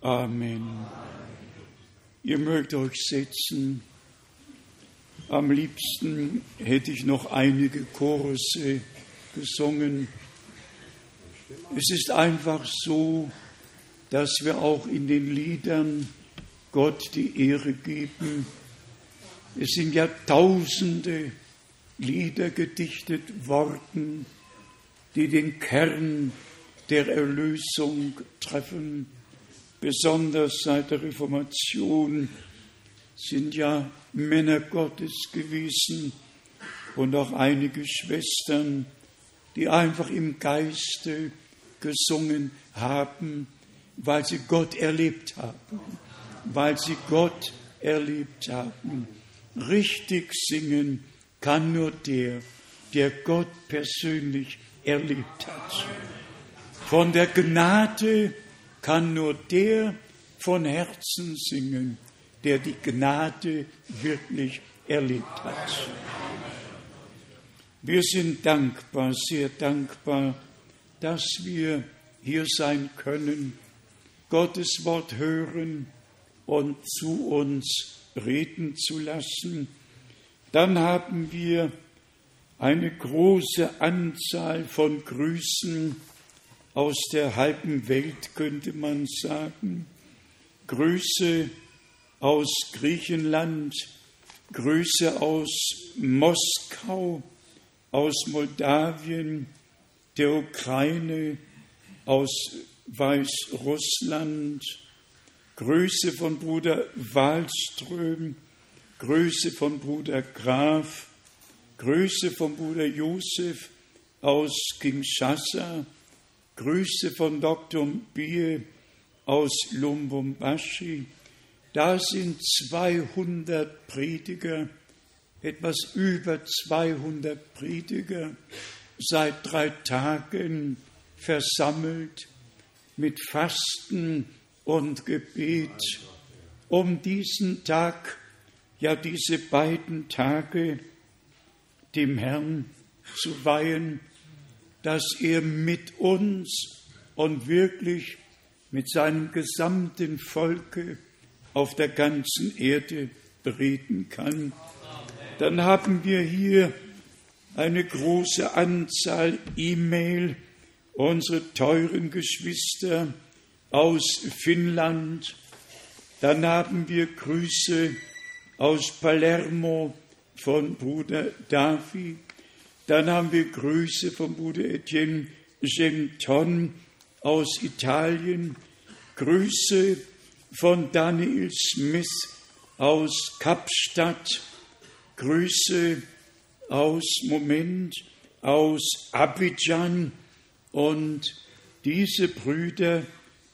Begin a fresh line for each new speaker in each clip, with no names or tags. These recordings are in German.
Amen. Ihr mögt euch setzen. Am liebsten hätte ich noch einige Chorusse gesungen. Es ist einfach so, dass wir auch in den Liedern Gott die Ehre geben. Es sind ja tausende Lieder gedichtet worden, die den Kern der Erlösung treffen. Besonders seit der Reformation sind ja Männer Gottes gewesen und auch einige Schwestern, die einfach im Geiste gesungen haben, weil sie Gott erlebt haben, weil sie Gott erlebt haben. Richtig singen kann nur der, der Gott persönlich erlebt hat. Von der Gnade kann nur der von Herzen singen, der die Gnade wirklich erlebt hat. Wir sind dankbar, sehr dankbar, dass wir hier sein können, Gottes Wort hören und zu uns reden zu lassen. Dann haben wir eine große Anzahl von Grüßen aus der halben Welt, könnte man sagen. Grüße aus Griechenland, Grüße aus Moskau, aus Moldawien, der Ukraine, aus Weißrussland, Grüße von Bruder Wallström, Grüße von Bruder Graf, Grüße von Bruder Josef aus Kinshasa, Grüße von Dr. Bie aus Lumbumbashi. Da sind 200 Prediger, etwas über 200 Prediger, seit drei Tagen versammelt mit Fasten und Gebet, um diesen Tag, ja diese beiden Tage dem Herrn zu weihen, dass er mit uns und wirklich mit seinem gesamten Volke auf der ganzen Erde reden kann. Dann haben wir hier eine große Anzahl E-Mail, unsere teuren Geschwister aus Finnland. Dann haben wir Grüße aus Palermo, von Bruder Davi. Dann haben wir Grüße von Bruder Etienne Genton aus Italien. Grüße von Daniel Smith aus Kapstadt. Grüße aus Moment aus Abidjan und diese Brüder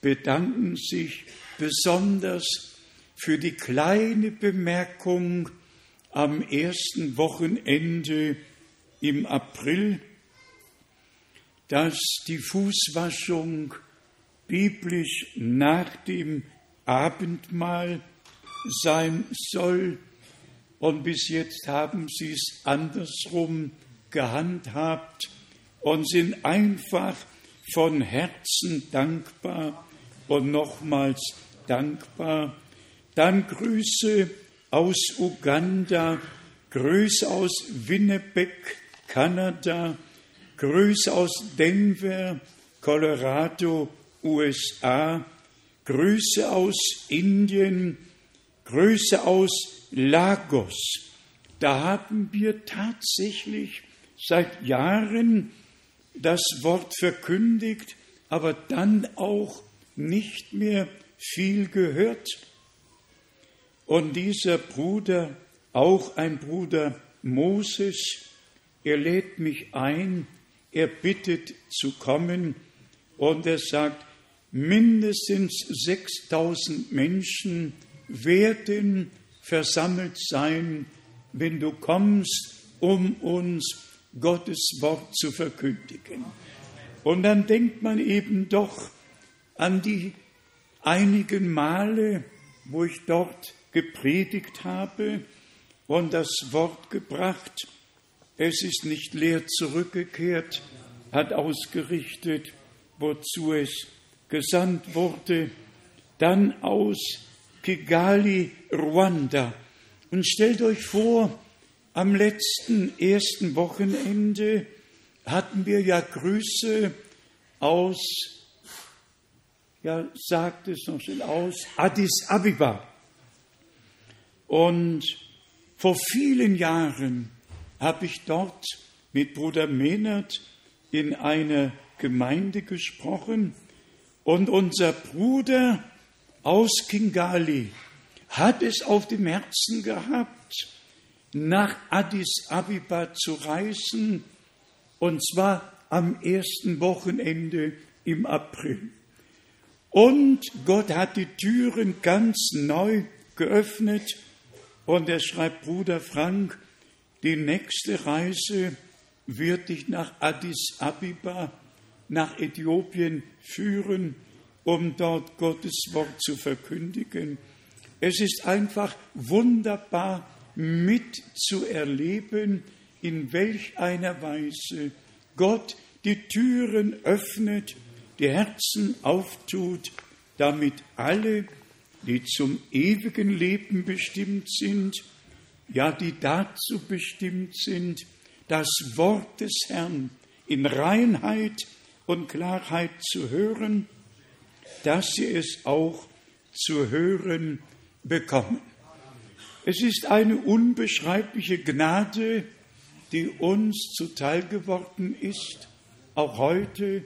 bedanken sich besonders für die kleine Bemerkung, am ersten Wochenende im April, dass die Fußwaschung biblisch nach dem Abendmahl sein soll. Und bis jetzt haben sie es andersrum gehandhabt und sind einfach von Herzen dankbar und nochmals dankbar. Dann Grüße aus Uganda, Grüße aus Winnipeg, Kanada, Grüße aus Denver, Colorado, USA, Grüße aus Indien, Grüße aus Lagos. Da haben wir tatsächlich seit Jahren das Wort verkündigt, aber dann auch nicht mehr viel gehört. Und dieser Bruder, auch ein Bruder Moses, er lädt mich ein, er bittet zu kommen und er sagt, mindestens 6000 Menschen werden versammelt sein, wenn du kommst, um uns Gottes Wort zu verkündigen. Und dann denkt man eben doch an die einigen Male, wo ich dort gepredigt habe und das Wort gebracht. Es ist nicht leer zurückgekehrt, hat ausgerichtet, wozu es gesandt wurde. dann aus Kigali, Ruanda. Und stellt euch vor, am letzten ersten Wochenende hatten wir ja Grüße aus, ja, sagt es noch schnell aus, Addis Abeba. Und vor vielen Jahren habe ich dort mit Bruder Mehnert in einer Gemeinde gesprochen und unser Bruder aus Kingali hat es auf dem Herzen gehabt, nach Addis Abeba zu reisen, und zwar am ersten Wochenende im April. Und Gott hat die Türen ganz neu geöffnet und er schreibt, Bruder Frank, die nächste Reise wird dich nach Addis Abeba, nach Äthiopien führen, um dort Gottes Wort zu verkündigen. Es ist einfach wunderbar mitzuerleben, in welch einer Weise Gott die Türen öffnet, die Herzen auftut, damit alle, die zum ewigen Leben bestimmt sind, ja, die dazu bestimmt sind, das Wort des Herrn in Reinheit und Klarheit zu hören, dass sie es auch zu hören bekommen. Es ist eine unbeschreibliche Gnade, die uns zuteil geworden ist. Auch heute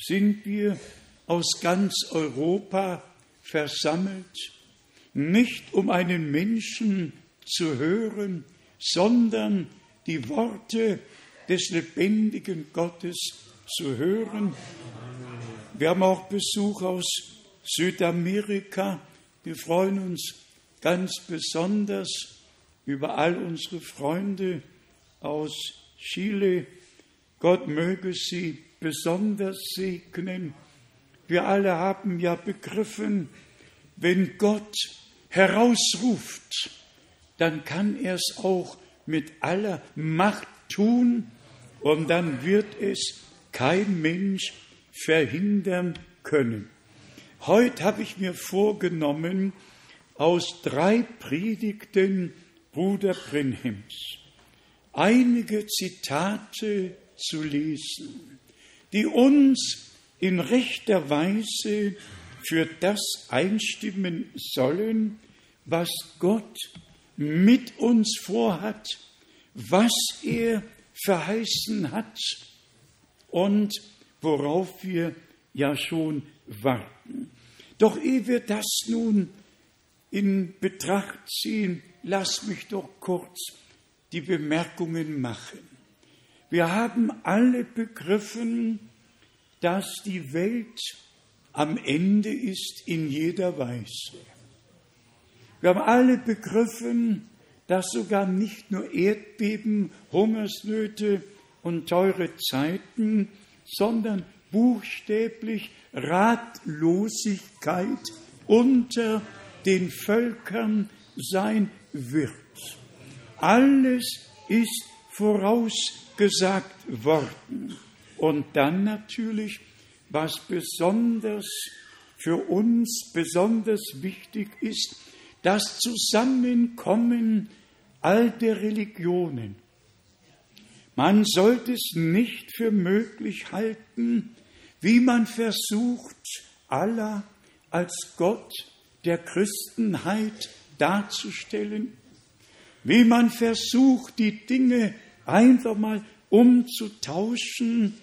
sind wir aus ganz Europa versammelt, nicht um einen Menschen zu hören, sondern die Worte des lebendigen Gottes zu hören. Wir haben auch Besuch aus Südamerika. Wir freuen uns ganz besonders über all unsere Freunde aus Chile. Gott möge sie besonders segnen. Wir alle haben ja begriffen, wenn Gott herausruft, dann kann er es auch mit aller Macht tun und dann wird es kein Mensch verhindern können. Heute habe ich mir vorgenommen, aus drei Predigten Bruder Brenhems einige Zitate zu lesen, die uns in rechter Weise für das einstimmen sollen, was Gott mit uns vorhat, was er verheißen hat und worauf wir ja schon warten. Doch ehe wir das nun in Betracht ziehen, lass mich doch kurz die Bemerkungen machen. Wir haben alle begriffen, dass die Welt am Ende ist in jeder Weise. Wir haben alle begriffen, dass sogar nicht nur Erdbeben, Hungersnöte und teure Zeiten, sondern buchstäblich Ratlosigkeit unter den Völkern sein wird. Alles ist vorausgesagt worden. Und dann natürlich, was besonders für uns besonders wichtig ist, das Zusammenkommen all der Religionen. Man sollte es nicht für möglich halten, wie man versucht, Allah als Gott der Christenheit darzustellen, wie man versucht, die Dinge einfach mal umzutauschen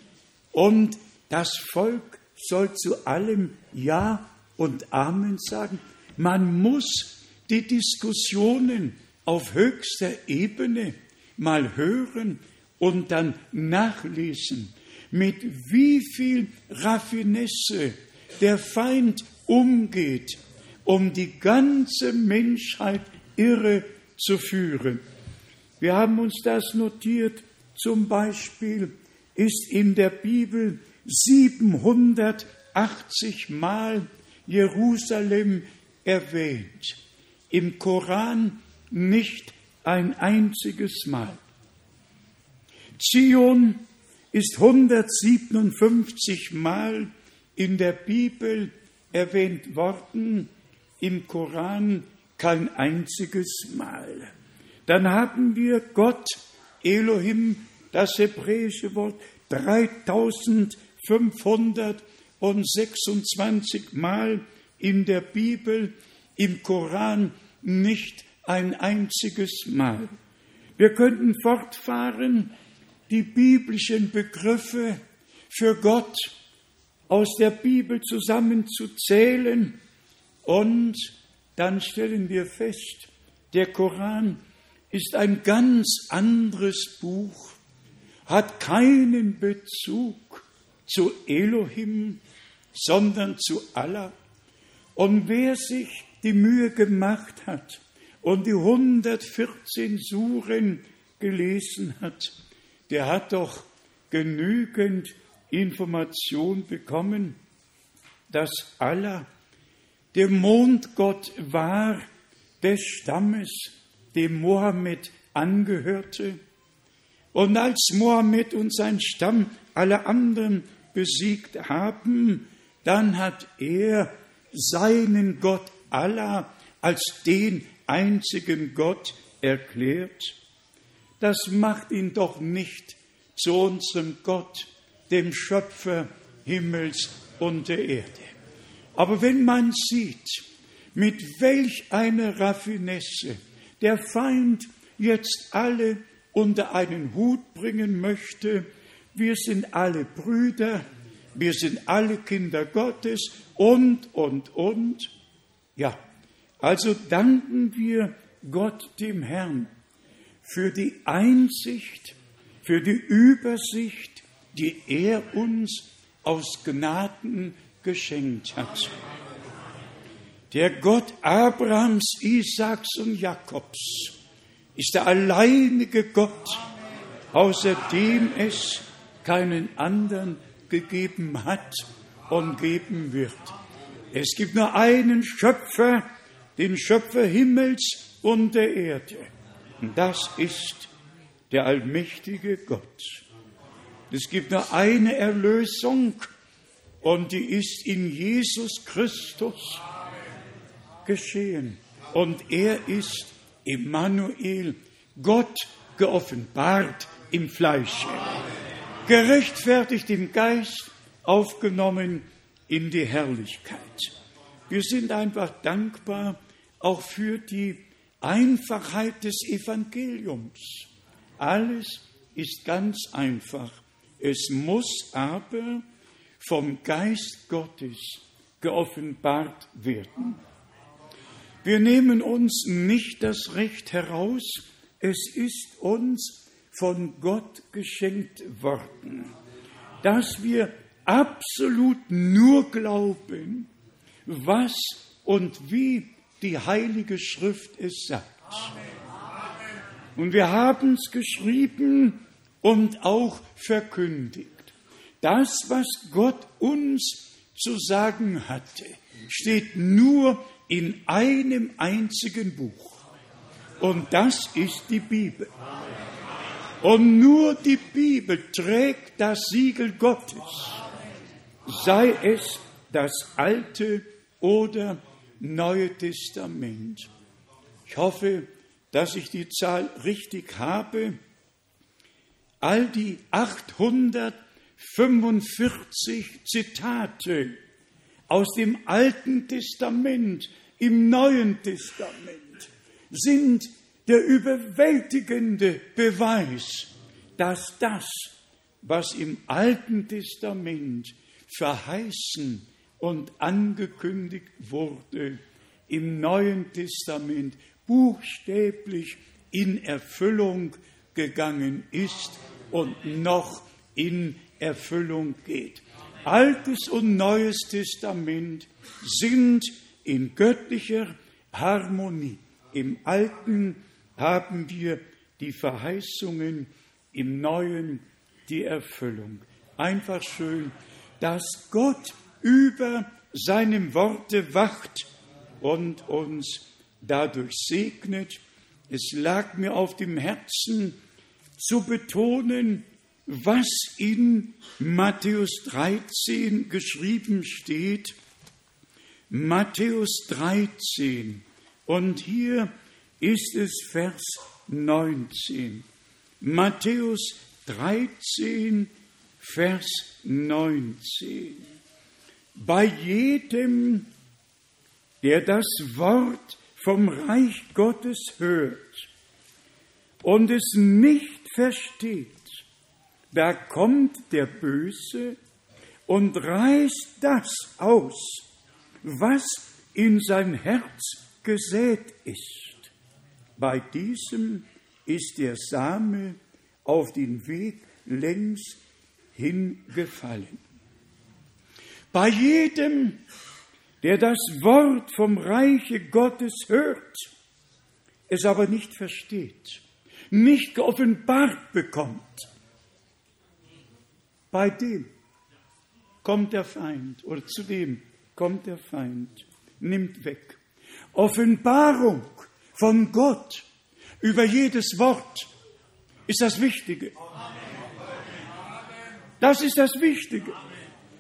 und das Volk soll zu allem Ja und Amen sagen. Man muss die Diskussionen auf höchster Ebene mal hören und dann nachlesen, mit wie viel Raffinesse der Feind umgeht, um die ganze Menschheit irre zu führen. Wir haben uns das notiert. Zum Beispiel ist in der Bibel 780 Mal Jerusalem erwähnt. Im Koran nicht ein einziges Mal. Zion ist 157 Mal in der Bibel erwähnt worden im Koran kein einziges Mal. Dann haben wir Gott, Elohim, das hebräische Wort, 3526 Mal in der Bibel, im Koran nicht ein einziges Mal. Wir könnten fortfahren, die biblischen Begriffe für Gott aus der Bibel zusammenzuzählen und dann stellen wir fest, der Koran ist ein ganz anderes Buch, hat keinen Bezug zu Elohim, sondern zu Allah. Und wer sich die Mühe gemacht hat und die 114 Suren gelesen hat, der hat doch genügend Information bekommen, dass Allah der Mondgott war des Stammes, dem Mohammed angehörte. Und als Mohammed und sein Stamm alle anderen besiegt haben, dann hat er seinen Gott Allah als den einzigen Gott erklärt. Das macht ihn doch nicht zu unserem Gott, dem Schöpfer Himmels und der Erde. Aber wenn man sieht, mit welch einer Raffinesse der Feind jetzt alle unter einen Hut bringen möchte, wir sind alle Brüder, wir sind alle Kinder Gottes und, und, und. Ja, also danken wir Gott dem Herrn für die Einsicht, für die Übersicht, die er uns aus Gnaden geschenkt hat. Der Gott Abrahams, Isaaks und Jakobs ist der alleinige Gott, außer dem es keinen anderen gegeben hat und geben wird. Es gibt nur einen Schöpfer, den Schöpfer Himmels und der Erde. Und das ist der allmächtige Gott. Es gibt nur eine Erlösung und die ist in Jesus Christus geschehen. Und er ist Emmanuel, Gott geoffenbart im Fleische, gerechtfertigt im Geist, aufgenommen in die Herrlichkeit. Wir sind einfach dankbar auch für die Einfachheit des Evangeliums. Alles ist ganz einfach. Es muss aber vom Geist Gottes geoffenbart werden. Wir nehmen uns nicht das Recht heraus, es ist uns von Gott geschenkt worden, dass wir absolut nur glauben, was und wie die Heilige Schrift es sagt. Und wir haben es geschrieben und auch verkündigt. Das, was Gott uns zu sagen hatte, steht nur in einem einzigen Buch. Und das ist die Bibel. Und nur die Bibel trägt das Siegel Gottes, sei es das Alte oder Neue Testament. Ich hoffe, dass ich die Zahl richtig habe. All die 800 45 Zitate aus dem Alten Testament, im Neuen Testament sind der überwältigende Beweis, dass das, was im Alten Testament verheißen und angekündigt wurde, im Neuen Testament buchstäblich in Erfüllung gegangen ist und noch in Erfüllung geht. Altes und Neues Testament sind in göttlicher Harmonie. Im Alten haben wir die Verheißungen, im Neuen die Erfüllung. Einfach schön, dass Gott über seinem Worte wacht und uns dadurch segnet. Es lag mir auf dem Herzen zu betonen, was in Matthäus 13 geschrieben steht. Matthäus 13 und hier ist es Vers 19. Matthäus 13, Vers 19. Bei jedem, der das Wort vom Reich Gottes hört und es nicht versteht, da kommt der Böse und reißt das aus, was in sein Herz gesät ist. Bei diesem ist der Same auf den Weg längs hingefallen. Bei jedem, der das Wort vom Reiche Gottes hört, es aber nicht versteht, nicht geoffenbart bekommt, bei dem kommt der Feind oder zu dem kommt der Feind, nimmt weg. Offenbarung von Gott über jedes Wort ist das Wichtige. Das ist das Wichtige,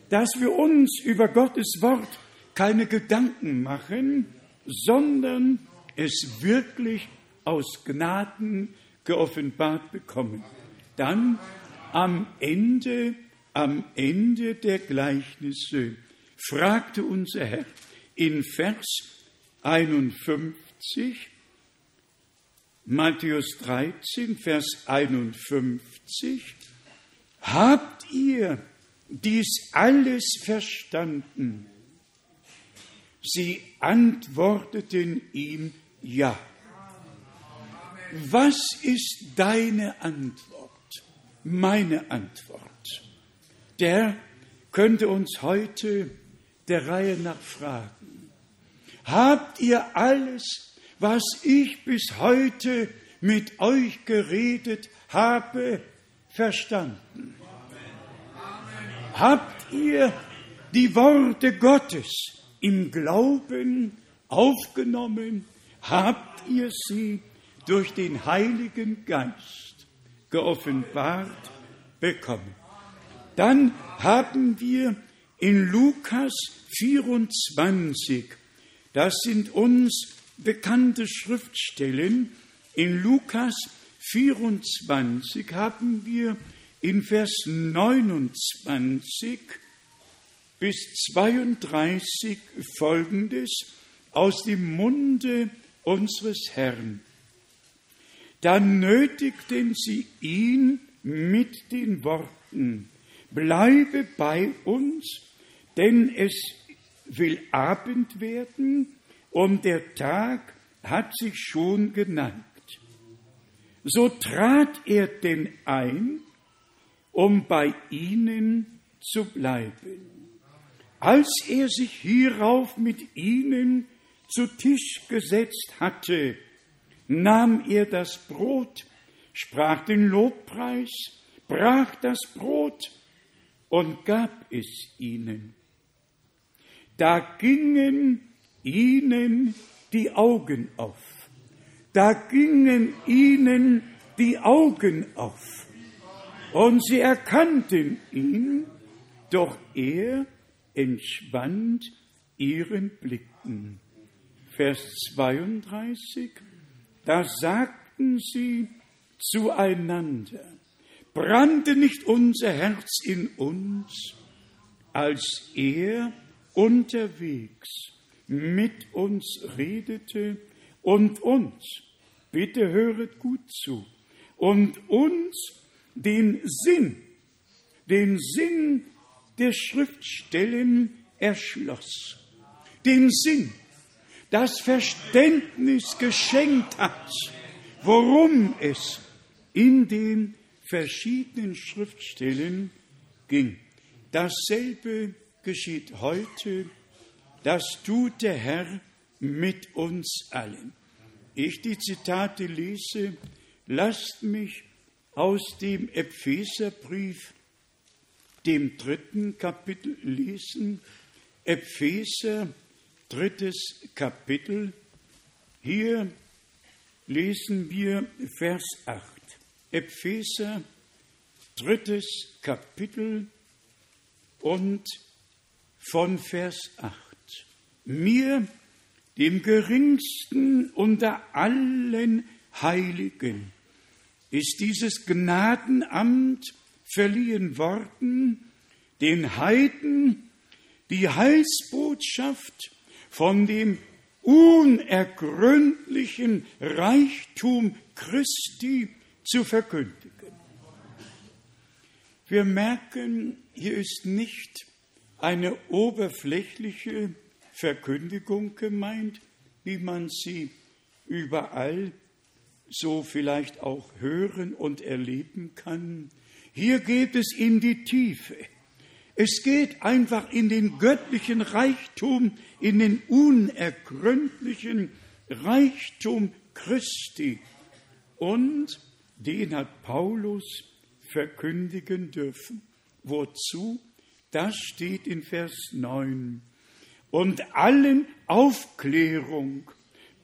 dass wir uns über Gottes Wort keine Gedanken machen, sondern es wirklich aus Gnaden geoffenbart bekommen. Dann am Ende, am Ende der Gleichnisse fragte unser Herr in Vers 51, Matthäus 13, Vers 51, habt ihr dies alles verstanden? Sie antworteten ihm ja. Was ist deine Antwort? Meine Antwort. Der könnte uns heute der Reihe nach fragen. Habt ihr alles, was ich bis heute mit euch geredet habe, verstanden? Habt ihr die Worte Gottes im Glauben aufgenommen? Habt ihr sie durch den Heiligen Geist geoffenbart bekommen? Dann haben wir in Lukas 24, das sind uns bekannte Schriftstellen, in Lukas 24 haben wir in Vers 29 bis 32 folgendes aus dem Munde unseres Herrn. Da nötigten sie ihn mit den Worten, bleibe bei uns denn es will Abend werden und der Tag hat sich schon geneigt. So trat er denn ein, um bei ihnen zu bleiben. Als er sich hierauf mit ihnen zu Tisch gesetzt hatte, nahm er das Brot, sprach den Lobpreis, brach das Brot und gab es ihnen da gingen ihnen die Augen auf. Da gingen ihnen die Augen auf. Und sie erkannten ihn, doch er entschwand ihren Blicken. Vers 32, da sagten sie zueinander, brannte nicht unser Herz in uns, als er unterwegs mit uns redete und uns, bitte höret gut zu, und uns den Sinn, den Sinn der Schriftstellen erschloss, den Sinn, das Verständnis geschenkt hat, worum es in den verschiedenen Schriftstellen ging. Dasselbe geschieht heute, das tut der Herr mit uns allen. Ich die Zitate lese, lasst mich aus dem Epheserbrief, dem dritten Kapitel lesen. Epheser, drittes Kapitel. Hier lesen wir Vers 8. Epheser, drittes Kapitel und von Vers 8. mir, dem geringsten unter allen Heiligen, ist dieses Gnadenamt verliehen worden, den Heiden die Heilsbotschaft von dem unergründlichen Reichtum Christi zu verkündigen. Wir merken, hier ist nicht eine oberflächliche Verkündigung gemeint, wie man sie überall so vielleicht auch hören und erleben kann. Hier geht es in die Tiefe. Es geht einfach in den göttlichen Reichtum, in den unergründlichen Reichtum Christi. Und den hat Paulus verkündigen dürfen. Wozu? Das steht in Vers 9. Und allen Aufklärung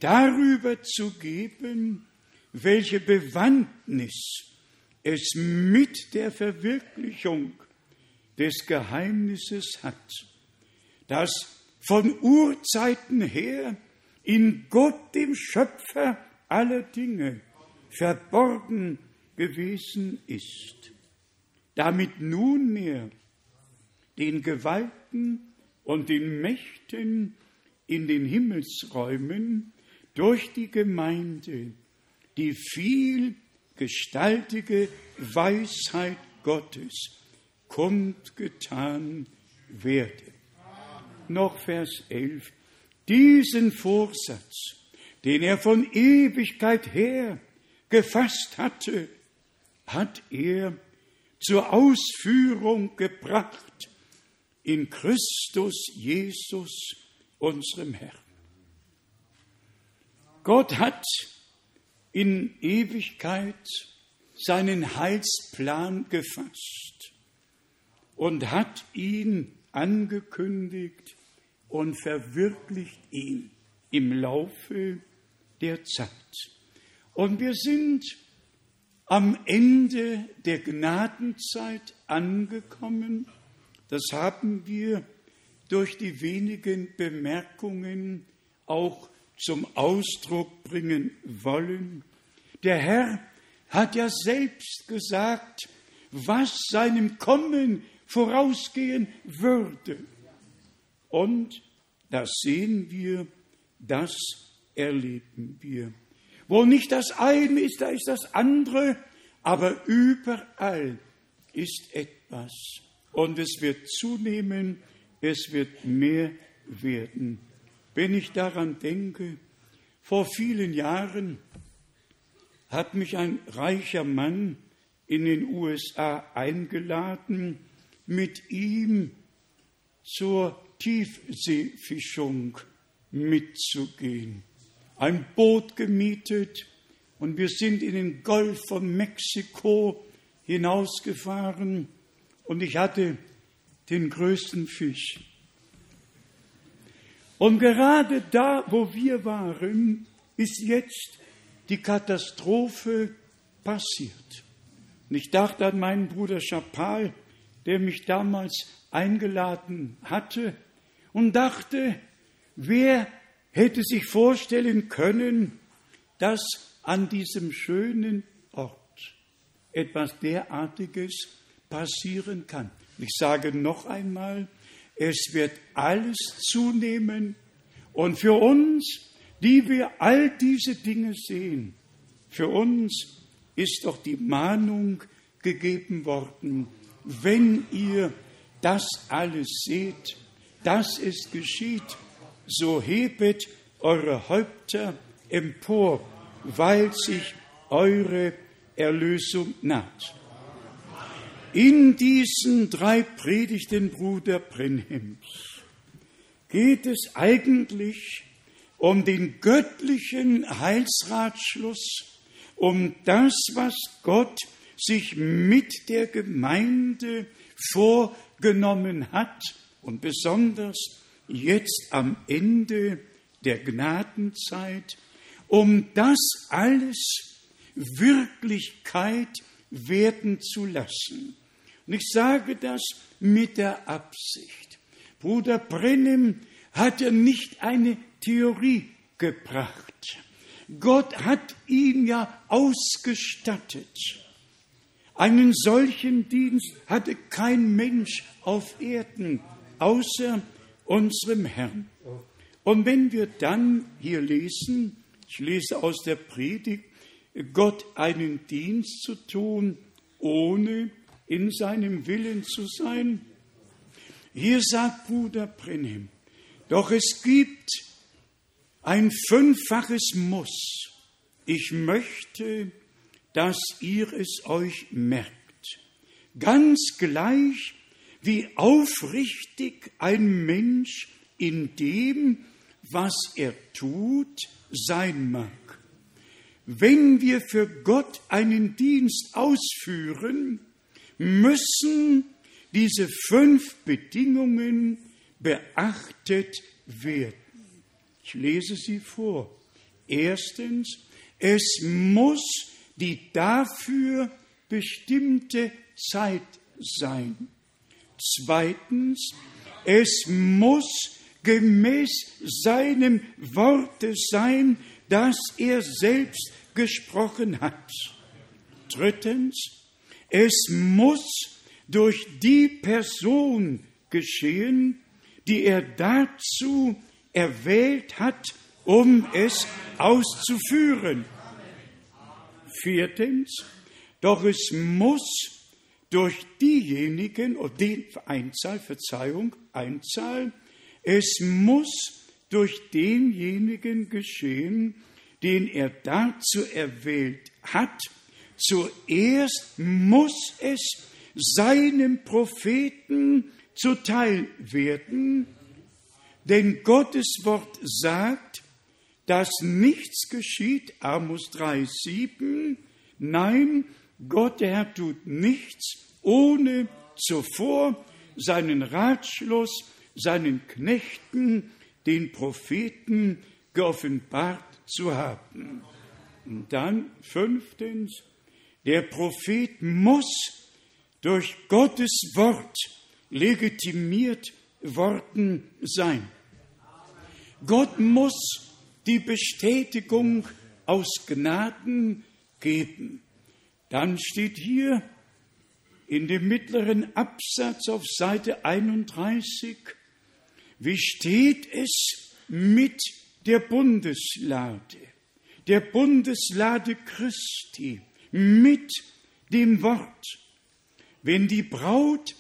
darüber zu geben, welche Bewandtnis es mit der Verwirklichung des Geheimnisses hat, das von Urzeiten her in Gott, dem Schöpfer aller Dinge, verborgen gewesen ist, damit nunmehr den Gewalten und den Mächten in den Himmelsräumen durch die Gemeinde die vielgestaltige Weisheit Gottes kundgetan werde. Noch Vers 11. Diesen Vorsatz, den er von Ewigkeit her gefasst hatte, hat er zur Ausführung gebracht in Christus Jesus, unserem Herrn. Gott hat in Ewigkeit seinen Heilsplan gefasst und hat ihn angekündigt und verwirklicht ihn im Laufe der Zeit. Und wir sind am Ende der Gnadenzeit angekommen. Das haben wir durch die wenigen Bemerkungen auch zum Ausdruck bringen wollen. Der Herr hat ja selbst gesagt, was seinem Kommen vorausgehen würde. Und das sehen wir, das erleben wir. Wo nicht das eine ist, da ist das andere, aber überall ist etwas. Und es wird zunehmen, es wird mehr werden. Wenn ich daran denke, vor vielen Jahren hat mich ein reicher Mann in den USA eingeladen, mit ihm zur Tiefseefischung mitzugehen ein Boot gemietet und wir sind in den Golf von Mexiko hinausgefahren und ich hatte den größten Fisch. Und gerade da, wo wir waren, ist jetzt die Katastrophe passiert. Und ich dachte an meinen Bruder Chapal, der mich damals eingeladen hatte, und dachte, wer hätte sich vorstellen können, dass an diesem schönen Ort etwas derartiges passieren kann. Ich sage noch einmal, es wird alles zunehmen und für uns, die wir all diese Dinge sehen, für uns ist doch die Mahnung gegeben worden, wenn ihr das alles seht, dass es geschieht, so hebet eure Häupter empor, weil sich eure Erlösung naht. In diesen drei Predigten Bruder Brenhems geht es eigentlich um den göttlichen Heilsratschluss, um das, was Gott sich mit der Gemeinde vorgenommen hat und besonders jetzt am Ende der Gnadenzeit, um das alles Wirklichkeit werden zu lassen. Und ich sage das mit der Absicht. Bruder Brennem hat er nicht eine Theorie gebracht. Gott hat ihn ja ausgestattet. Einen solchen Dienst hatte kein Mensch auf Erden außer unserem Herrn. Und wenn wir dann hier lesen, ich lese aus der Predigt, Gott einen Dienst zu tun, ohne in seinem Willen zu sein. Hier sagt Bruder Brenhem, doch es gibt ein fünffaches Muss. Ich möchte, dass ihr es euch merkt. Ganz gleich, wie aufrichtig ein Mensch in dem, was er tut, sein mag. Wenn wir für Gott einen Dienst ausführen, müssen diese fünf Bedingungen beachtet werden. Ich lese sie vor. Erstens, es muss die dafür bestimmte Zeit sein. Zweitens, es muss gemäß seinem Worte sein, das er selbst gesprochen hat. Drittens, es muss durch die Person geschehen, die er dazu erwählt hat, um es auszuführen. Viertens, doch es muss durch diejenigen, oder die Einzahl, Verzeihung, Einzahl, es muss durch denjenigen geschehen, den er dazu erwählt hat. Zuerst muss es seinem Propheten zuteil werden, denn Gottes Wort sagt, dass nichts geschieht, Amos 3,7, nein, Gott der Herr tut nichts, ohne zuvor seinen Ratschluss seinen Knechten, den Propheten, geoffenbart zu haben. Und dann fünftens, der Prophet muss durch Gottes Wort legitimiert worden sein. Gott muss die Bestätigung aus Gnaden geben. Dann steht hier in dem mittleren Absatz auf Seite 31, wie steht es mit der Bundeslade, der Bundeslade Christi, mit dem Wort? Wenn die Braut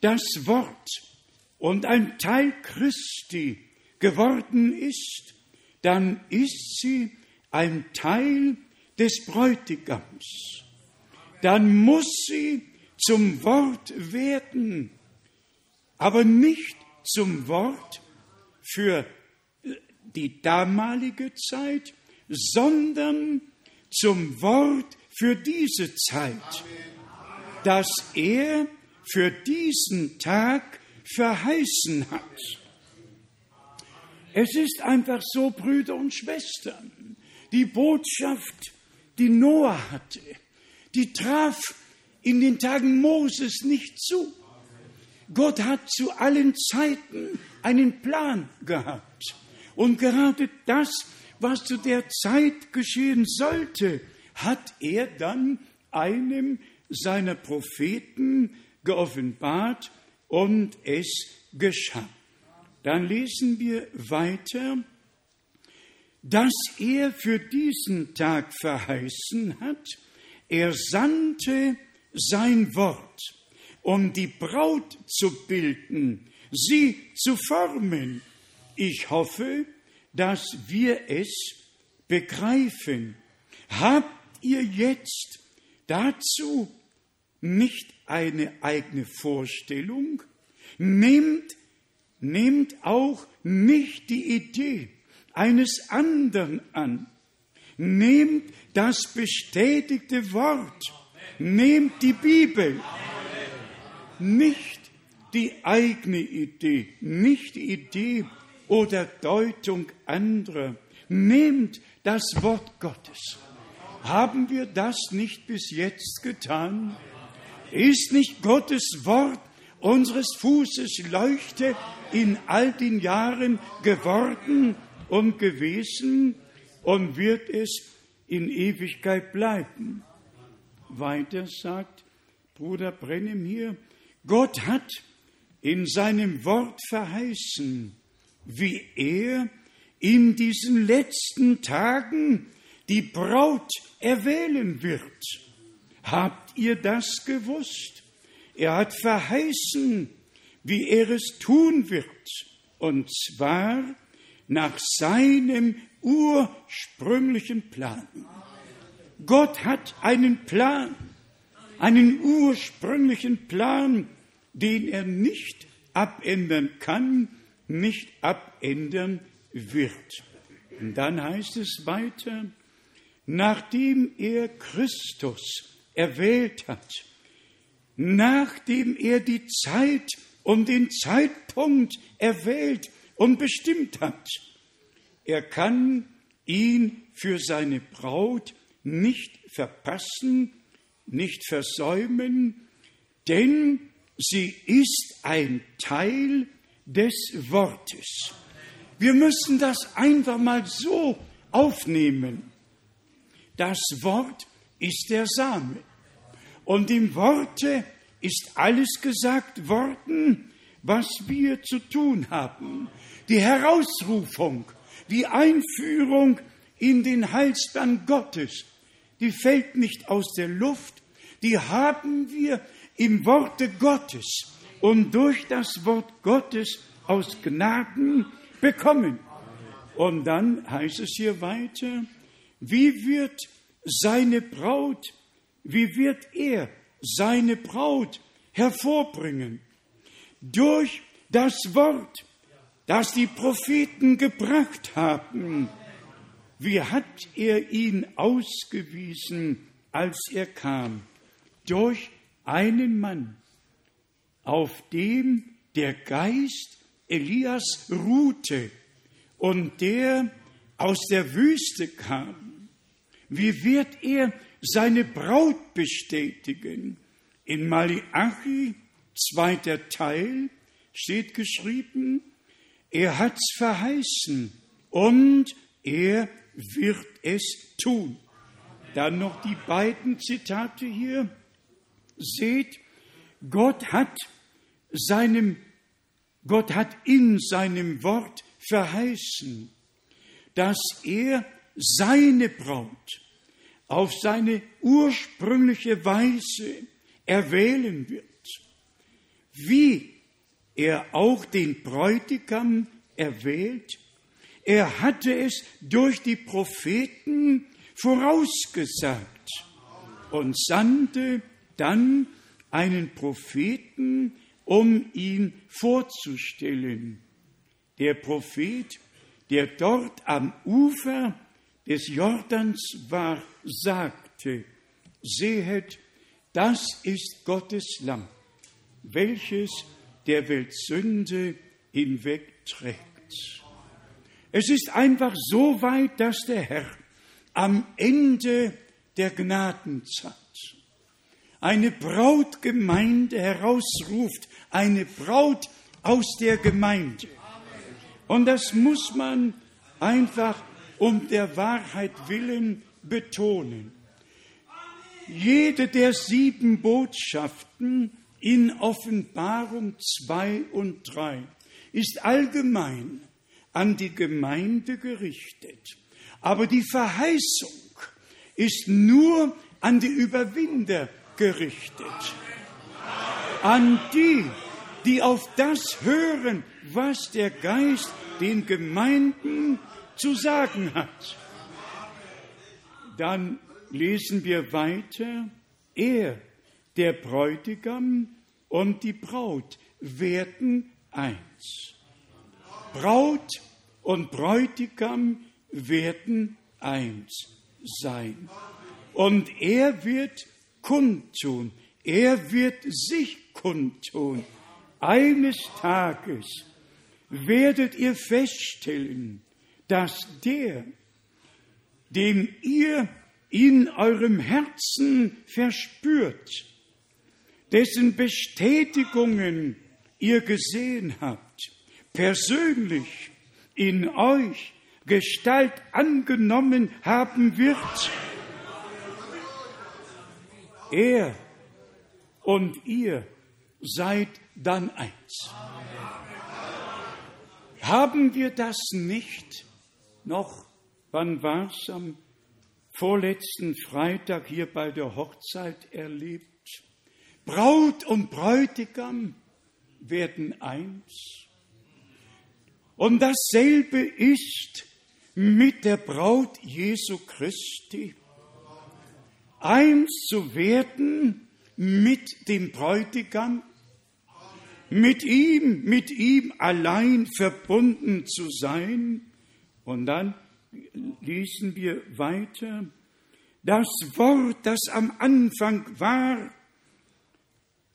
das Wort und ein Teil Christi geworden ist, dann ist sie ein Teil des Bräutigams. Dann muss sie zum Wort werden, aber nicht zum Wort für die damalige Zeit, sondern zum Wort für diese Zeit, das er für diesen Tag verheißen hat. Es ist einfach so, Brüder und Schwestern, die Botschaft, die Noah hatte, die traf in den Tagen Moses nicht zu. Gott hat zu allen Zeiten einen Plan gehabt. Und gerade das, was zu der Zeit geschehen sollte, hat er dann einem seiner Propheten geoffenbart und es geschah. Dann lesen wir weiter, dass er für diesen Tag verheißen hat, er sandte sein Wort um die Braut zu bilden, sie zu formen. Ich hoffe, dass wir es begreifen. Habt ihr jetzt dazu nicht eine eigene Vorstellung? Nehmt, nehmt auch nicht die Idee eines anderen an. Nehmt das bestätigte Wort. Nehmt die Bibel nicht die eigene Idee, nicht die Idee oder Deutung anderer. Nehmt das Wort Gottes. Haben wir das nicht bis jetzt getan? Ist nicht Gottes Wort unseres Fußes Leuchte in all den Jahren geworden und gewesen und wird es in Ewigkeit bleiben. Weiter sagt Bruder Brennem hier, Gott hat in seinem Wort verheißen, wie er in diesen letzten Tagen die Braut erwählen wird. Habt ihr das gewusst? Er hat verheißen, wie er es tun wird, und zwar nach seinem ursprünglichen Plan. Gott hat einen Plan, einen ursprünglichen Plan, den er nicht abändern kann, nicht abändern wird. Und dann heißt es weiter, nachdem er Christus erwählt hat, nachdem er die Zeit und den Zeitpunkt erwählt und bestimmt hat, er kann ihn für seine Braut nicht verpassen, nicht versäumen, denn sie ist ein Teil des Wortes. Wir müssen das einfach mal so aufnehmen. Das Wort ist der Same. Und im Worte ist alles gesagt worden, was wir zu tun haben. Die Herausrufung, die Einführung in den Heilsplan Gottes, die fällt nicht aus der Luft, die haben wir im Worte Gottes und durch das Wort Gottes aus Gnaden bekommen. Und dann heißt es hier weiter, wie wird seine Braut, wie wird er seine Braut hervorbringen? Durch das Wort, das die Propheten gebracht haben. Wie hat er ihn ausgewiesen, als er kam? Durch einen Mann, auf dem der Geist Elias ruhte und der aus der Wüste kam. Wie wird er seine Braut bestätigen? In Malachi, zweiter Teil, steht geschrieben, er hat's verheißen und er wird es tun. Dann noch die beiden Zitate hier. Seht, Gott hat seinem, Gott hat in seinem Wort verheißen, dass er seine Braut auf seine ursprüngliche Weise erwählen wird. Wie er auch den Bräutigam erwählt, er hatte es durch die Propheten vorausgesagt und sandte dann einen Propheten, um ihn vorzustellen. Der Prophet, der dort am Ufer des Jordans war, sagte, sehet, das ist Gottes Lamm, welches der Welt Sünde hinwegträgt. Es ist einfach so weit, dass der Herr am Ende der Gnadenzeit eine Brautgemeinde herausruft, eine Braut aus der Gemeinde. Und das muss man einfach um der Wahrheit willen betonen. Jede der sieben Botschaften in Offenbarung 2 und 3 ist allgemein an die Gemeinde gerichtet. Aber die Verheißung ist nur an die Überwinder gerichtet. An die, die auf das hören, was der Geist den Gemeinden zu sagen hat. Dann lesen wir weiter, er, der Bräutigam und die Braut werden eins. Braut und Bräutigam werden eins sein. Und er wird kundtun, er wird sich kundtun. Eines Tages werdet ihr feststellen, dass der, dem ihr in eurem Herzen verspürt, dessen Bestätigungen ihr gesehen habt, persönlich in euch Gestalt angenommen haben wird. Er und ihr seid dann eins. Haben wir das nicht noch, wann war es, am vorletzten Freitag hier bei der Hochzeit erlebt? Braut und Bräutigam werden eins. Und dasselbe ist mit der Braut Jesu Christi. Eins zu werden mit dem Bräutigam mit ihm, mit ihm allein verbunden zu sein. Und dann lesen wir weiter, das Wort, das am Anfang war,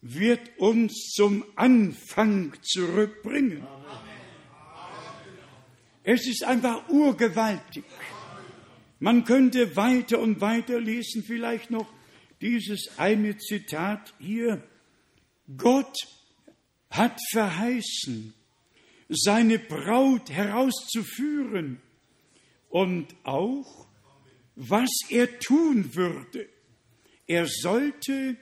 wird uns zum Anfang zurückbringen. Es ist einfach urgewaltig. Man könnte weiter und weiter lesen, vielleicht noch dieses eine Zitat hier. Gott hat verheißen, seine Braut herauszuführen und auch, was er tun würde. Er sollte,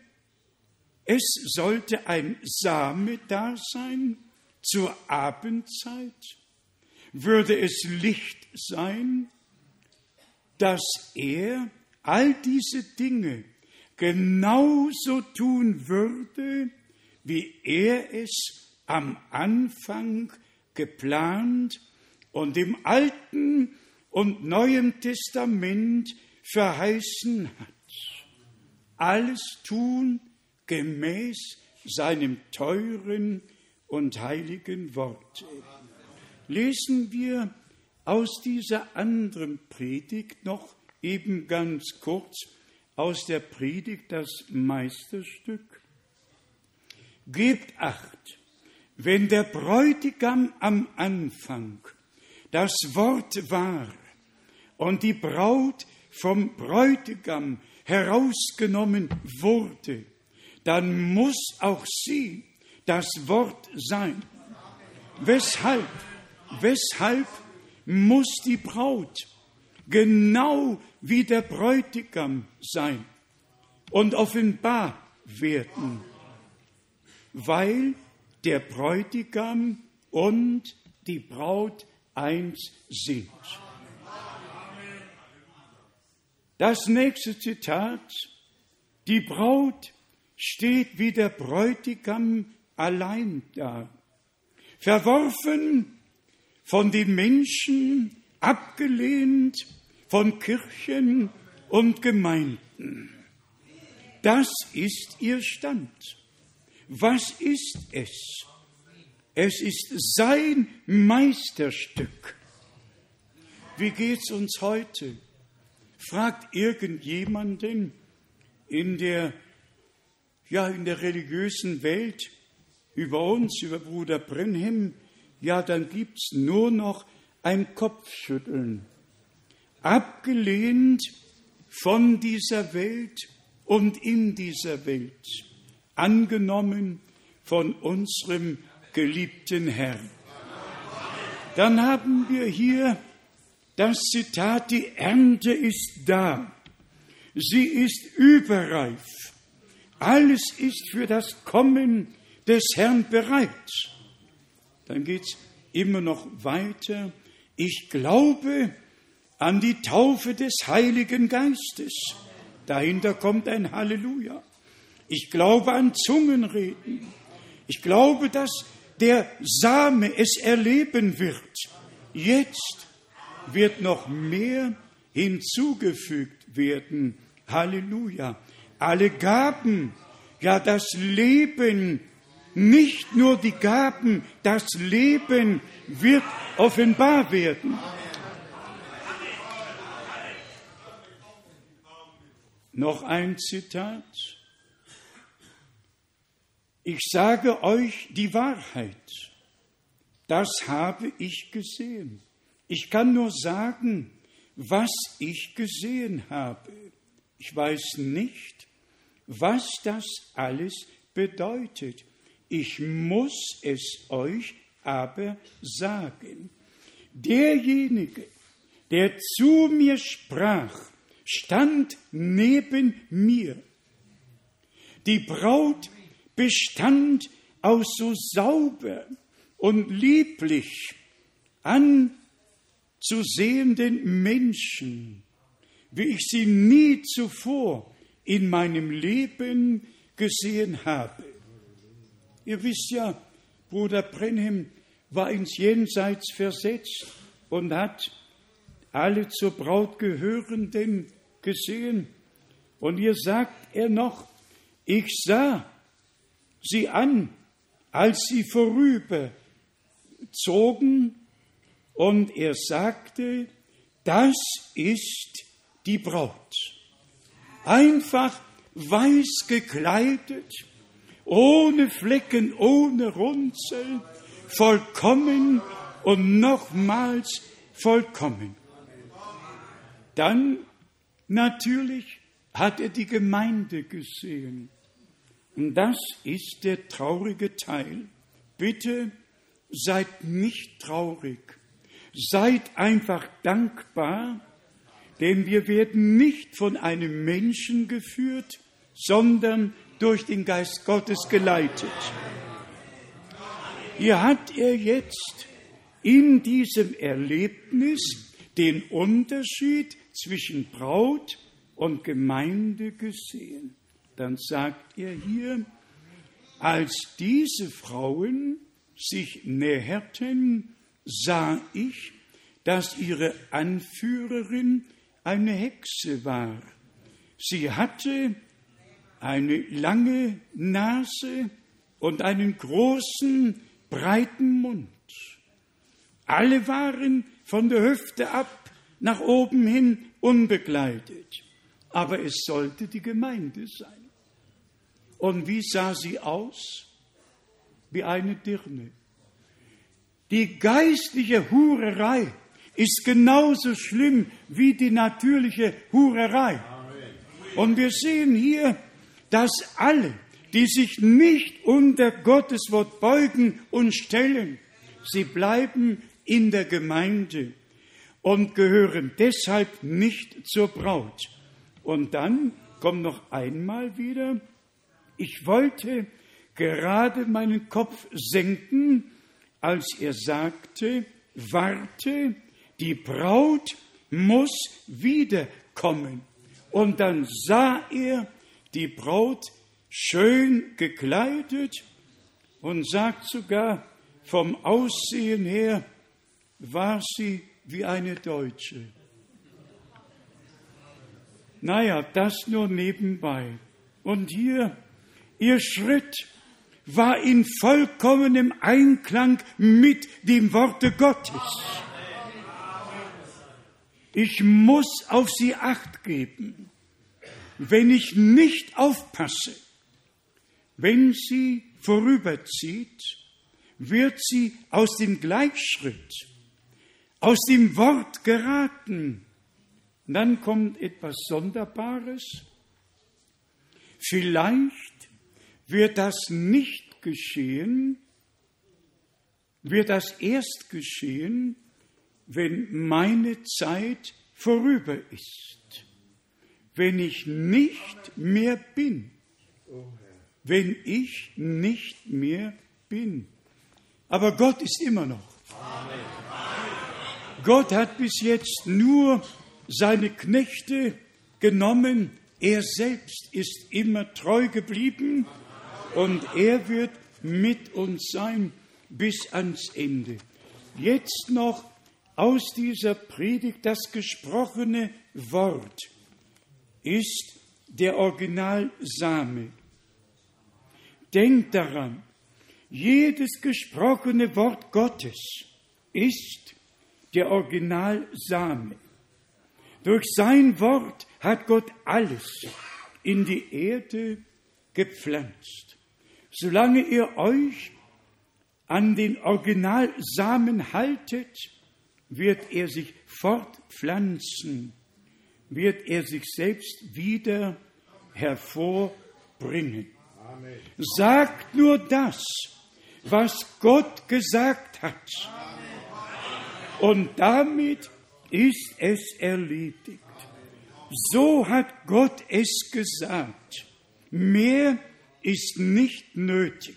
es sollte ein Same da sein zur Abendzeit, würde es Licht sein, dass er all diese Dinge genauso tun würde, wie er es am Anfang geplant und im Alten und Neuen Testament verheißen hat. Alles tun gemäß seinem teuren und heiligen Wort. Lesen wir aus dieser anderen Predigt noch eben ganz kurz aus der Predigt das Meisterstück. Gebt acht, wenn der Bräutigam am Anfang das Wort war und die Braut vom Bräutigam herausgenommen wurde, dann muss auch sie das Wort sein. Weshalb? Weshalb muss die Braut genau wie der Bräutigam sein und offenbar werden? weil der Bräutigam und die Braut eins sind. Das nächste Zitat, die Braut steht wie der Bräutigam allein da, verworfen von den Menschen, abgelehnt von Kirchen und Gemeinden. Das ist ihr Stand. Was ist es? Es ist sein Meisterstück. Wie geht's uns heute? Fragt irgendjemanden in der, ja, in der religiösen Welt über uns, über Bruder Brenhem, ja, dann gibt's nur noch ein Kopfschütteln. Abgelehnt von dieser Welt und in dieser Welt angenommen von unserem geliebten Herrn. Dann haben wir hier das Zitat, die Ernte ist da. Sie ist überreif. Alles ist für das Kommen des Herrn bereit. Dann geht es immer noch weiter. Ich glaube an die Taufe des Heiligen Geistes. Dahinter kommt ein Halleluja. Ich glaube an Zungenreden. Ich glaube, dass der Same es erleben wird. Jetzt wird noch mehr hinzugefügt werden. Halleluja. Alle Gaben, ja das Leben, nicht nur die Gaben, das Leben wird offenbar werden. Noch ein Zitat. Ich sage euch die Wahrheit. Das habe ich gesehen. Ich kann nur sagen, was ich gesehen habe. Ich weiß nicht, was das alles bedeutet. Ich muss es euch aber sagen. Derjenige, der zu mir sprach, stand neben mir. Die Braut bestand aus so sauber und lieblich anzusehenden Menschen, wie ich sie nie zuvor in meinem Leben gesehen habe. Ihr wisst ja, Bruder Brenhem war ins Jenseits versetzt und hat alle zur Braut gehörenden gesehen. Und hier sagt er noch, ich sah sie an, als sie vorüberzogen, und er sagte, das ist die Braut. Einfach weiß gekleidet, ohne Flecken, ohne Runzel, vollkommen und nochmals vollkommen. Dann natürlich hat er die Gemeinde gesehen. Und das ist der traurige Teil. Bitte seid nicht traurig. Seid einfach dankbar, denn wir werden nicht von einem Menschen geführt, sondern durch den Geist Gottes geleitet. Hier hat er jetzt in diesem Erlebnis den Unterschied zwischen Braut und Gemeinde gesehen. Dann sagt er hier, als diese Frauen sich näherten, sah ich, dass ihre Anführerin eine Hexe war. Sie hatte eine lange Nase und einen großen, breiten Mund. Alle waren von der Hüfte ab nach oben hin unbekleidet. Aber es sollte die Gemeinde sein. Und wie sah sie aus? Wie eine Dirne. Die geistliche Hurerei ist genauso schlimm wie die natürliche Hurerei. Und wir sehen hier, dass alle, die sich nicht unter Gottes Wort beugen und stellen, sie bleiben in der Gemeinde und gehören deshalb nicht zur Braut. Und dann kommt noch einmal wieder, ich wollte gerade meinen Kopf senken, als er sagte, warte, die Braut muss wiederkommen. Und dann sah er die Braut schön gekleidet und sagt sogar, vom Aussehen her war sie wie eine Deutsche. Naja, das nur nebenbei. Und hier, ihr Schritt war in vollkommenem Einklang mit dem Worte Gottes. Ich muss auf sie acht geben. Wenn ich nicht aufpasse, wenn sie vorüberzieht, wird sie aus dem Gleichschritt aus dem Wort geraten. dann kommt etwas Sonderbares. Vielleicht wird das nicht geschehen, wird das erst geschehen, wenn meine Zeit vorüber ist, wenn ich nicht mehr bin, wenn ich nicht mehr bin. Aber Gott ist immer noch. Gott hat bis jetzt nur seine Knechte genommen. Er selbst ist immer treu geblieben und er wird mit uns sein bis ans Ende. Jetzt noch aus dieser Predigt das gesprochene Wort ist der Originalsame. Denkt daran, jedes gesprochene Wort Gottes ist der Originalsame. Durch sein Wort hat Gott alles in die Erde gepflanzt. Solange ihr euch an den Originalsamen haltet, wird er sich fortpflanzen, wird er sich selbst wieder hervorbringen. Sagt nur das, was Gott gesagt hat. Und damit ist es erledigt. So hat Gott es gesagt. Mehr ist nicht nötig.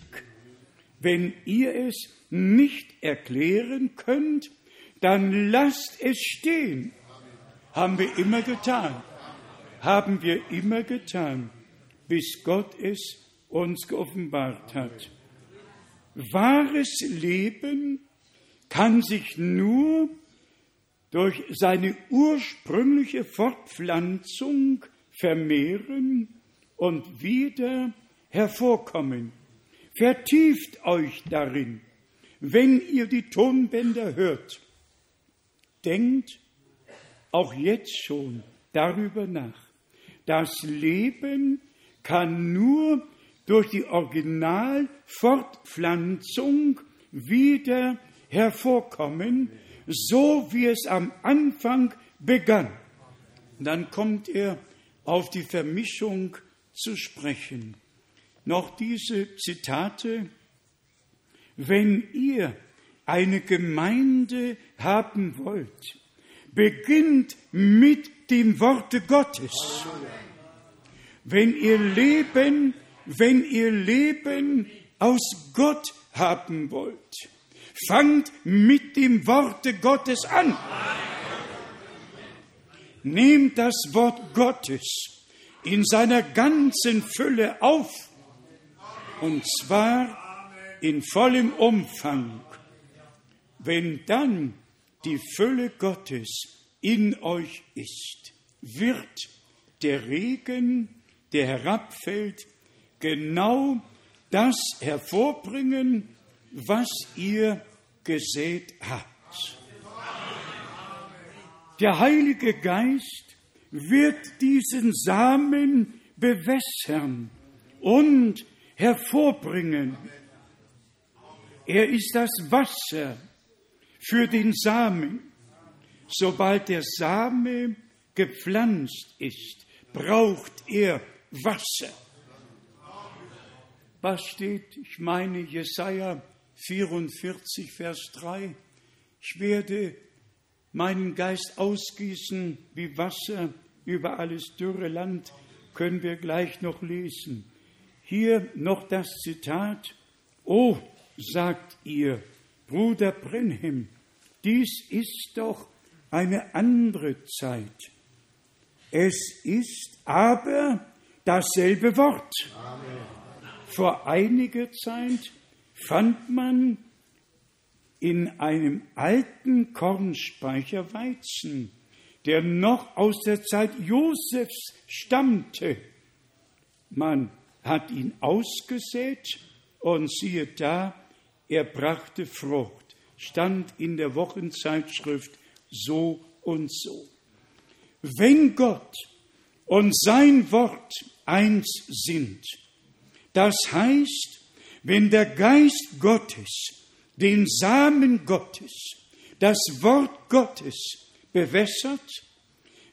Wenn ihr es nicht erklären könnt, dann lasst es stehen. Haben wir immer getan. Haben wir immer getan, bis Gott es uns geoffenbart hat. Wahres Leben kann sich nur durch seine ursprüngliche Fortpflanzung vermehren und wieder hervorkommen. Vertieft euch darin, wenn ihr die Tonbänder hört. Denkt auch jetzt schon darüber nach. Das Leben kann nur durch die Originalfortpflanzung wieder hervorkommen, so wie es am Anfang begann. Dann kommt er auf die Vermischung zu sprechen. Noch diese Zitate. Wenn ihr eine Gemeinde haben wollt, beginnt mit dem Worte Gottes. Wenn ihr Leben, wenn ihr Leben aus Gott haben wollt, fangt mit dem Worte Gottes an. Nehmt das Wort Gottes in seiner ganzen Fülle auf, und zwar in vollem Umfang. Wenn dann die Fülle Gottes in euch ist, wird der Regen, der herabfällt, genau das hervorbringen, was ihr gesät habt. Der Heilige Geist wird diesen Samen bewässern und hervorbringen. Er ist das Wasser für den Samen. Sobald der Same gepflanzt ist, braucht er Wasser. Was steht? Ich meine Jesaja 44, Vers 3. Ich werde meinen Geist ausgießen wie Wasser über alles dürre Land, können wir gleich noch lesen. Hier noch das Zitat. Oh, sagt ihr, Bruder Brenhem, dies ist doch eine andere Zeit. Es ist aber dasselbe Wort. Amen. Vor einiger Zeit fand man in einem alten Kornspeicher Weizen, der noch aus der Zeit Josefs stammte. Man hat ihn ausgesät und siehe da, er brachte Frucht, stand in der Wochenzeitschrift so und so. Wenn Gott und sein Wort eins sind, das heißt, wenn der Geist Gottes den Samen Gottes, das Wort Gottes bewässert,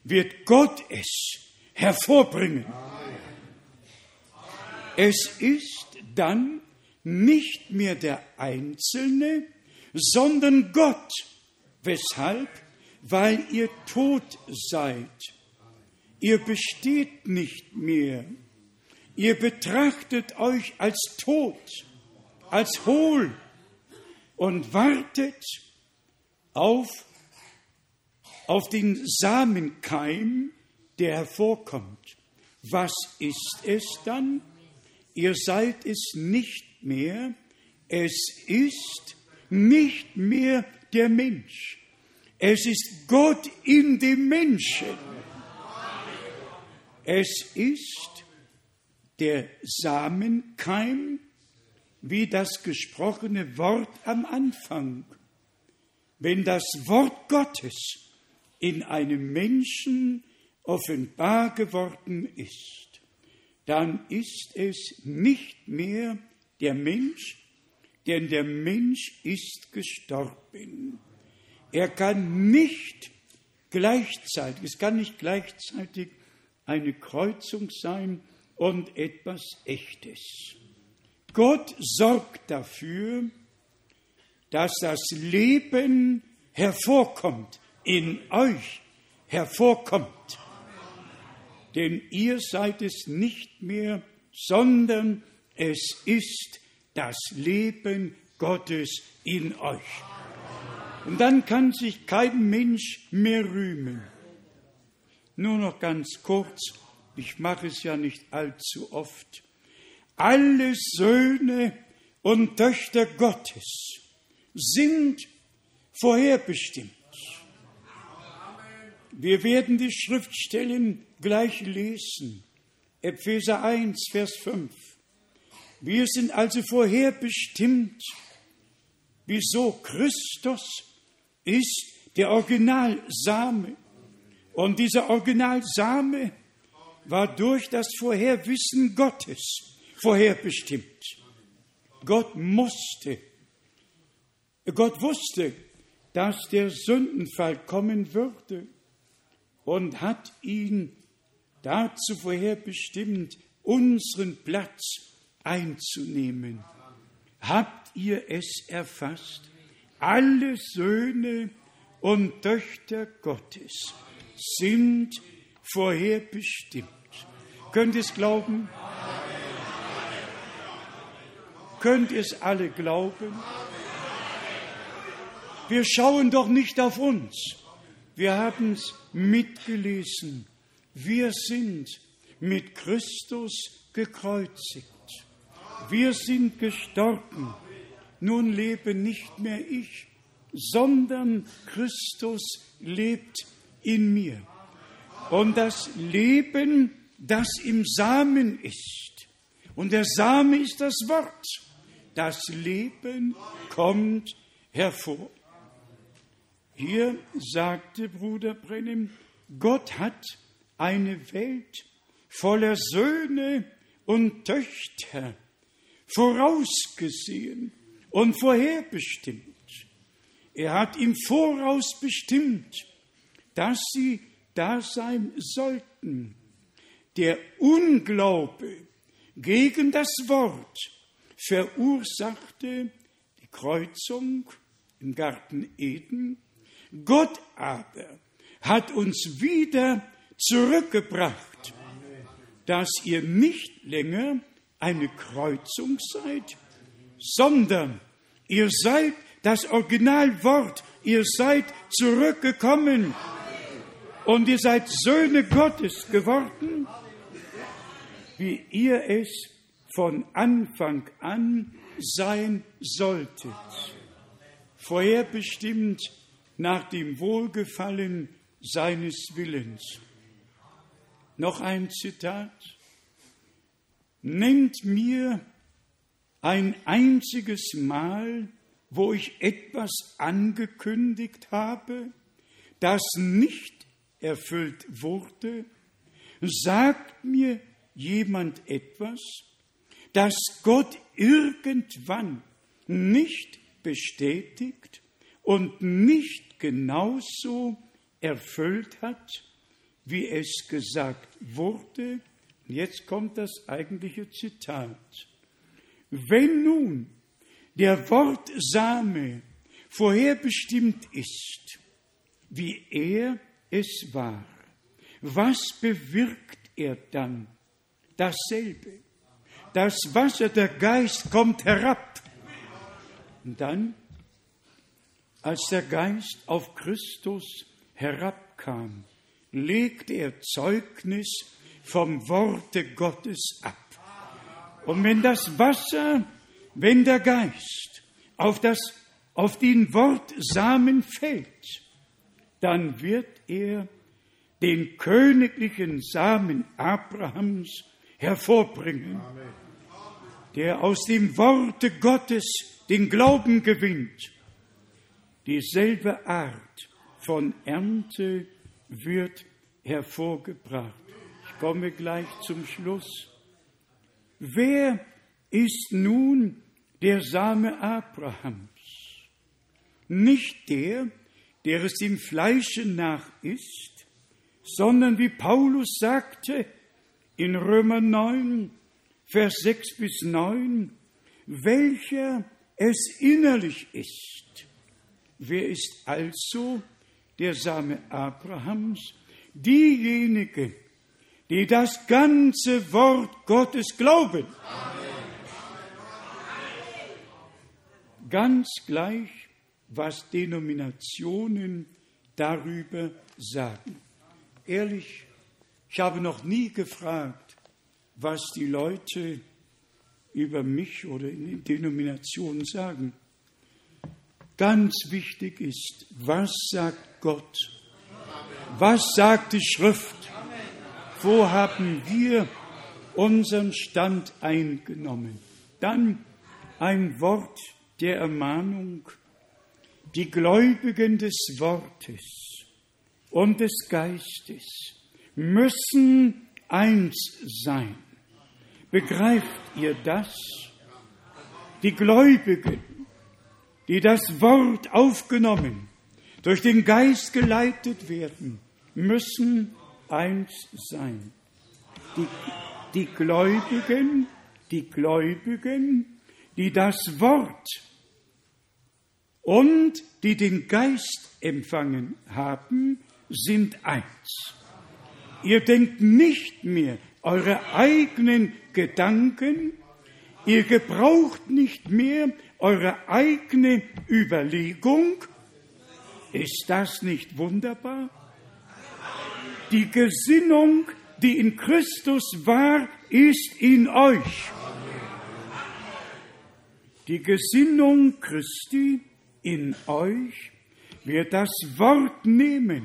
wird Gott es hervorbringen. Es ist dann nicht mehr der Einzelne, sondern Gott. Weshalb? Weil ihr tot seid. Ihr besteht nicht mehr. Ihr betrachtet euch als tot, als hohl und wartet auf, auf den Samenkeim, der hervorkommt. Was ist es dann? Ihr seid es nicht mehr. Es ist nicht mehr der Mensch. Es ist Gott in dem Menschen. Es ist der Samenkeim wie das gesprochene Wort am Anfang. Wenn das Wort Gottes in einem Menschen offenbar geworden ist, dann ist es nicht mehr der Mensch, denn der Mensch ist gestorben. Er kann nicht gleichzeitig, es kann nicht gleichzeitig eine Kreuzung sein und etwas Echtes. Gott sorgt dafür, dass das Leben hervorkommt, in euch hervorkommt. Denn ihr seid es nicht mehr, sondern es ist das Leben Gottes in euch. Und dann kann sich kein Mensch mehr rühmen. Nur noch ganz kurz, ich mache es ja nicht allzu oft. Alle Söhne und Töchter Gottes sind vorherbestimmt. Wir werden die Schriftstellen gleich lesen. Epheser 1, Vers 5. Wir sind also vorherbestimmt. Wieso? Christus ist der Originalsame. Und dieser Originalsame war durch das Vorherwissen Gottes vorherbestimmt. Gott musste, Gott wusste, dass der Sündenfall kommen würde und hat ihn dazu vorherbestimmt, unseren Platz einzunehmen. Habt ihr es erfasst? Alle Söhne und Töchter Gottes sind vorherbestimmt. Könnt ihr es glauben? Könnt ihr es alle glauben? Wir schauen doch nicht auf uns. Wir haben es mitgelesen. Wir sind mit Christus gekreuzigt. Wir sind gestorben. Nun lebe nicht mehr ich, sondern Christus lebt in mir. Und das Leben, das im Samen ist, und der Same ist das Wort, das Leben kommt hervor. Hier sagte Bruder Brennem, Gott hat eine Welt voller Söhne und Töchter vorausgesehen und vorherbestimmt. Er hat im Voraus bestimmt, dass sie da sein sollten. Der Unglaube gegen das Wort verursachte die Kreuzung im Garten Eden. Gott aber hat uns wieder zurückgebracht, dass ihr nicht länger eine Kreuzung seid, sondern ihr seid das Originalwort, ihr seid zurückgekommen und ihr seid Söhne Gottes geworden, wie ihr es von Anfang an sein solltet. Vorherbestimmt nach dem Wohlgefallen seines Willens. Noch ein Zitat. Nennt mir ein einziges Mal, wo ich etwas angekündigt habe, das nicht erfüllt wurde, sagt mir jemand etwas, das Gott irgendwann nicht bestätigt und nicht genauso erfüllt hat, wie es gesagt wurde. Jetzt kommt das eigentliche Zitat. Wenn nun der Wortsame vorherbestimmt ist, wie er es war, was bewirkt er dann? Dasselbe. Das Wasser, der Geist kommt herab. Und dann, als der Geist auf Christus herabkam, legte er Zeugnis vom Worte Gottes ab. Und wenn das Wasser, wenn der Geist auf, das, auf den Wortsamen fällt, dann wird er den königlichen Samen Abrahams hervorbringen, der aus dem Worte Gottes den Glauben gewinnt. Dieselbe Art von Ernte wird hervorgebracht. Ich komme gleich zum Schluss. Wer ist nun der Same Abrahams? Nicht der, der es dem Fleische nach ist, sondern wie Paulus sagte in Römer 9, Vers 6 bis 9, welcher es innerlich ist. Wer ist also der Same Abrahams? Diejenigen, die das ganze Wort Gottes glauben. Ganz gleich, was Denominationen darüber sagen. Ehrlich, ich habe noch nie gefragt, was die Leute über mich oder in den Denominationen sagen. Ganz wichtig ist, was sagt Gott? Was sagt die Schrift? Wo haben wir unseren Stand eingenommen? Dann ein Wort der Ermahnung. Die Gläubigen des Wortes und des Geistes müssen eins sein. Begreift ihr das? Die Gläubigen, die das Wort aufgenommen, durch den Geist geleitet werden, müssen eins sein. Die, die Gläubigen, die Gläubigen, die das Wort und die den Geist empfangen haben, sind eins. Ihr denkt nicht mehr eure eigenen Gedanken, ihr gebraucht nicht mehr eure eigene Überlegung. Ist das nicht wunderbar? Die Gesinnung, die in Christus war, ist in euch. Die Gesinnung Christi in euch wird das Wort nehmen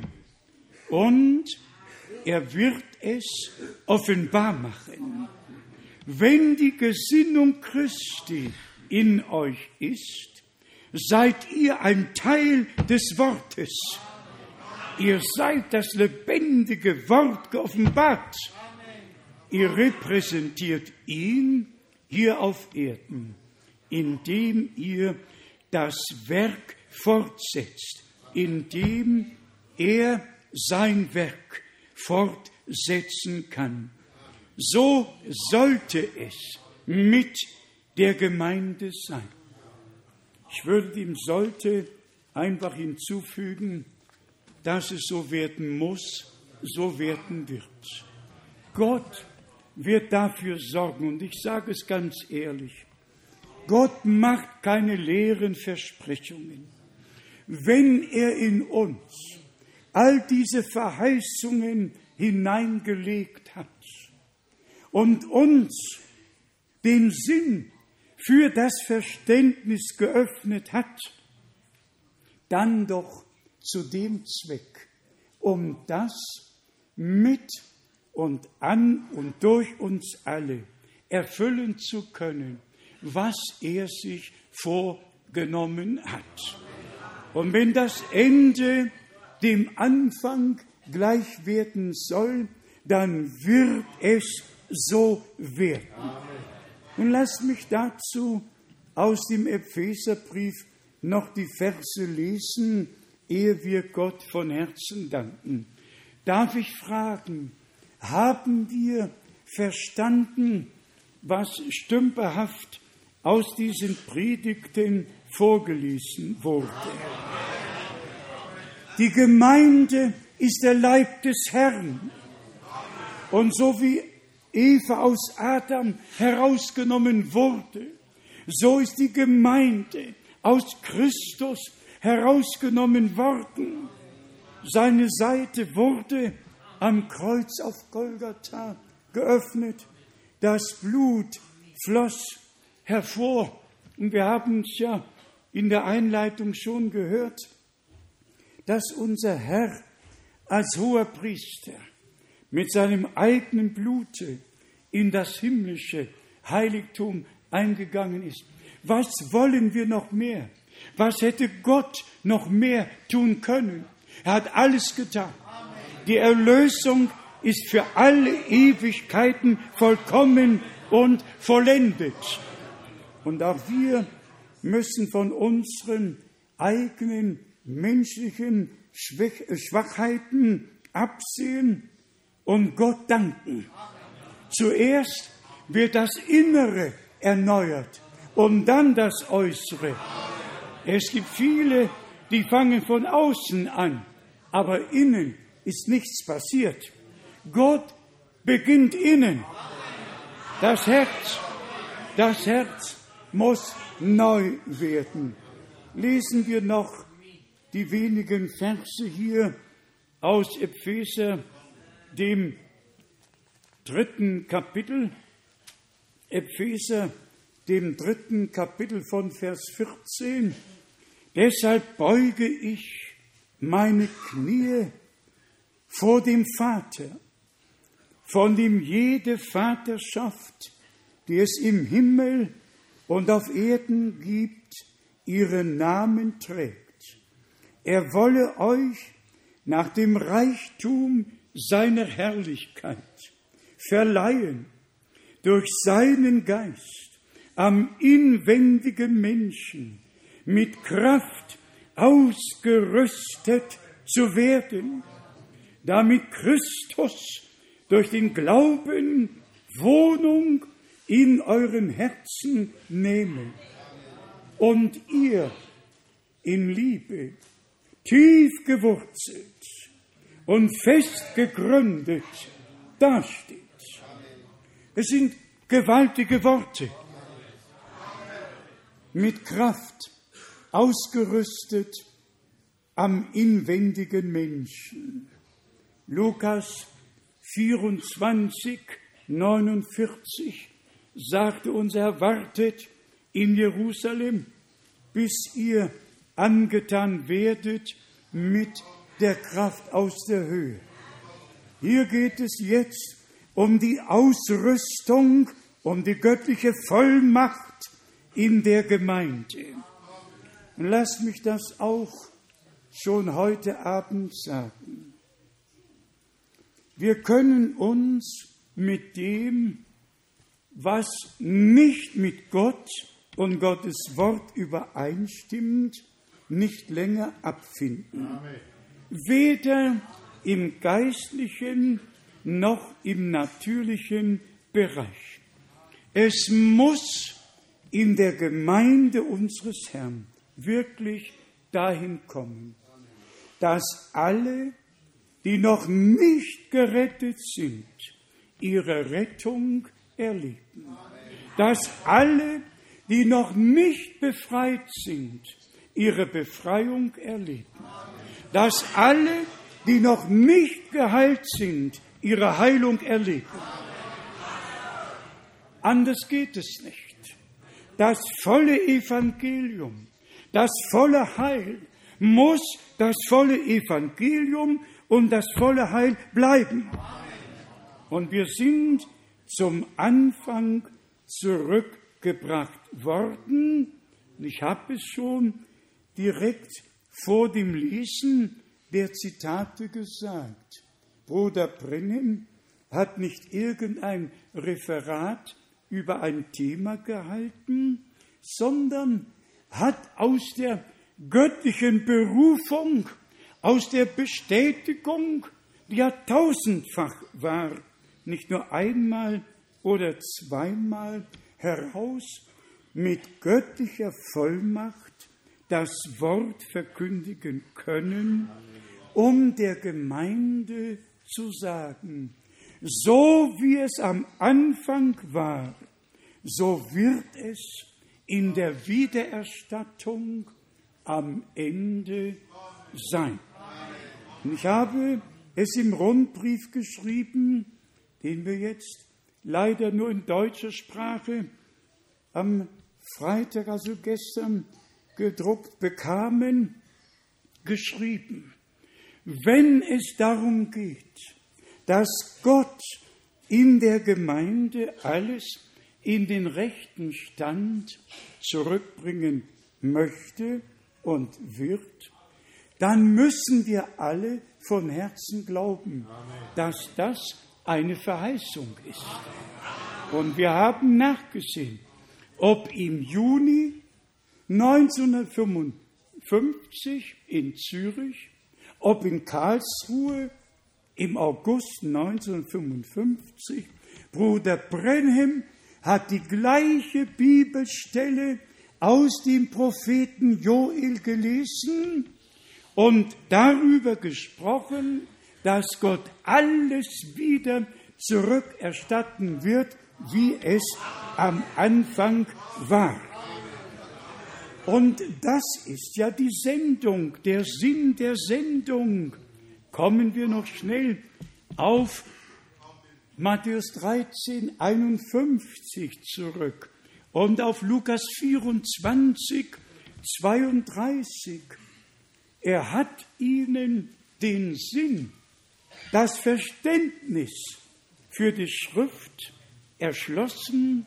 und er wird es offenbar machen. Wenn die Gesinnung Christi in euch ist, seid ihr ein Teil des Wortes. Ihr seid das lebendige Wort geoffenbart. Ihr repräsentiert ihn hier auf Erden, indem ihr das Werk fortsetzt, indem er sein Werk fortsetzen kann. So sollte es mit der Gemeinde sein. Ich würde ihm sollte einfach hinzufügen, dass es so werden muss, so werden wird. Gott wird dafür sorgen und ich sage es ganz ehrlich, Gott macht keine leeren Versprechungen. Wenn er in uns all diese Verheißungen hineingelegt hat und uns den Sinn für das Verständnis geöffnet hat, dann doch zu dem Zweck, um das mit und an und durch uns alle erfüllen zu können, was er sich vorgenommen hat. Und wenn das Ende dem Anfang gleich werden soll, dann wird es so werden. Und lasst mich dazu aus dem Epheserbrief noch die Verse lesen, ehe wir Gott von Herzen danken. Darf ich fragen, haben wir verstanden, was stümperhaft aus diesen Predigten vorgelesen wurde? Die Gemeinde ist der Leib des Herrn. Und so wie Eva aus Adam herausgenommen wurde, so ist die Gemeinde aus Christus herausgenommen worden. Seine Seite wurde am Kreuz auf Golgatha geöffnet. Das Blut floss hervor. Und wir haben es ja in der Einleitung schon gehört dass unser Herr als hoher Priester mit seinem eigenen Blute in das himmlische Heiligtum eingegangen ist. Was wollen wir noch mehr? Was hätte Gott noch mehr tun können? Er hat alles getan. Die Erlösung ist für alle Ewigkeiten vollkommen und vollendet. Und auch wir müssen von unseren eigenen menschlichen Schwachheiten absehen und Gott danken. Zuerst wird das Innere erneuert und dann das Äußere. Es gibt viele, die fangen von außen an, aber innen ist nichts passiert. Gott beginnt innen. Das Herz, das Herz muss neu werden. Lesen wir noch die wenigen Verse hier aus Epheser, dem dritten Kapitel. Epheser, dem dritten Kapitel von Vers 14. Deshalb beuge ich meine Knie vor dem Vater, von dem jede Vaterschaft, die es im Himmel und auf Erden gibt, ihren Namen trägt. Er wolle euch nach dem Reichtum seiner Herrlichkeit verleihen durch seinen Geist am inwendigen Menschen mit Kraft ausgerüstet zu werden, damit Christus durch den Glauben Wohnung in euren Herzen nehme und ihr in Liebe tief gewurzelt und fest gegründet dasteht. Es sind gewaltige Worte mit Kraft ausgerüstet am inwendigen Menschen. Lukas 24, 49 sagte uns, er wartet in Jerusalem, bis ihr angetan werdet mit der Kraft aus der Höhe. Hier geht es jetzt um die Ausrüstung, um die göttliche Vollmacht in der Gemeinde. Und lasst mich das auch schon heute Abend sagen. Wir können uns mit dem, was nicht mit Gott und Gottes Wort übereinstimmt, nicht länger abfinden. Amen. Weder im geistlichen noch im natürlichen Bereich. Es muss in der Gemeinde unseres Herrn wirklich dahin kommen, dass alle, die noch nicht gerettet sind, ihre Rettung erleben. Dass alle, die noch nicht befreit sind, ihre Befreiung erleben. Dass alle, die noch nicht geheilt sind, ihre Heilung erleben. Anders geht es nicht. Das volle Evangelium das volle Heil muss das volle Evangelium und das volle Heil bleiben. Und wir sind zum Anfang zurückgebracht worden. Ich habe es schon direkt vor dem Lesen der Zitate gesagt. Bruder Brennan hat nicht irgendein Referat über ein Thema gehalten, sondern hat aus der göttlichen Berufung, aus der Bestätigung, die ja tausendfach war, nicht nur einmal oder zweimal heraus mit göttlicher Vollmacht das Wort verkündigen können, um der Gemeinde zu sagen, so wie es am Anfang war, so wird es in der Wiedererstattung am Ende sein. Und ich habe es im Rundbrief geschrieben, den wir jetzt leider nur in deutscher Sprache am Freitag, also gestern, gedruckt bekamen, geschrieben. Wenn es darum geht, dass Gott in der Gemeinde alles in den rechten Stand zurückbringen möchte und wird, dann müssen wir alle von Herzen glauben, dass das eine Verheißung ist. Und wir haben nachgesehen, ob im Juni 1955 in Zürich, ob in Karlsruhe im August 1955 Bruder Brenhem hat die gleiche Bibelstelle aus dem Propheten Joel gelesen und darüber gesprochen, dass Gott alles wieder zurückerstatten wird, wie es am Anfang war. Und das ist ja die Sendung, der Sinn der Sendung. Kommen wir noch schnell auf Matthäus 13, 51 zurück und auf Lukas 24, 32. Er hat ihnen den Sinn, das Verständnis für die Schrift erschlossen,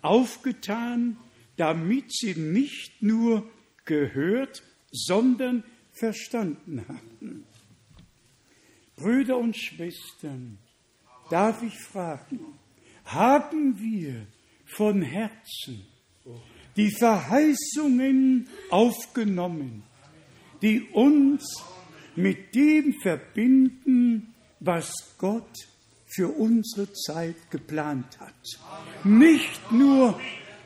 aufgetan, damit sie nicht nur gehört, sondern verstanden haben. Brüder und Schwestern, darf ich fragen, haben wir von Herzen die Verheißungen aufgenommen, die uns mit dem verbinden, was Gott für unsere Zeit geplant hat. Nicht nur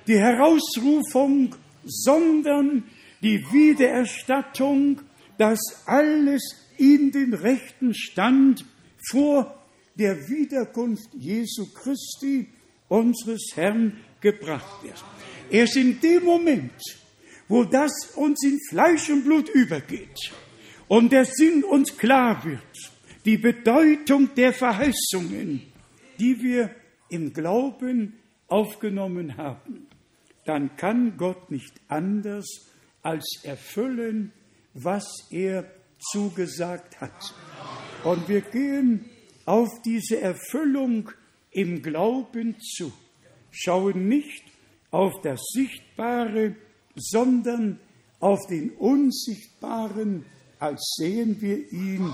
die Herausrufung, sondern die Wiedererstattung, dass alles in den rechten Stand vor der Wiederkunft Jesu Christi, unseres Herrn, gebracht wird. Erst in dem Moment, wo das uns in Fleisch und Blut übergeht und der Sinn uns klar wird, die Bedeutung der Verheißungen, die wir im Glauben aufgenommen haben, dann kann Gott nicht anders als erfüllen, was er zugesagt hat. Und wir gehen auf diese Erfüllung im Glauben zu, schauen nicht auf das Sichtbare, sondern auf den Unsichtbaren, als sehen wir ihn,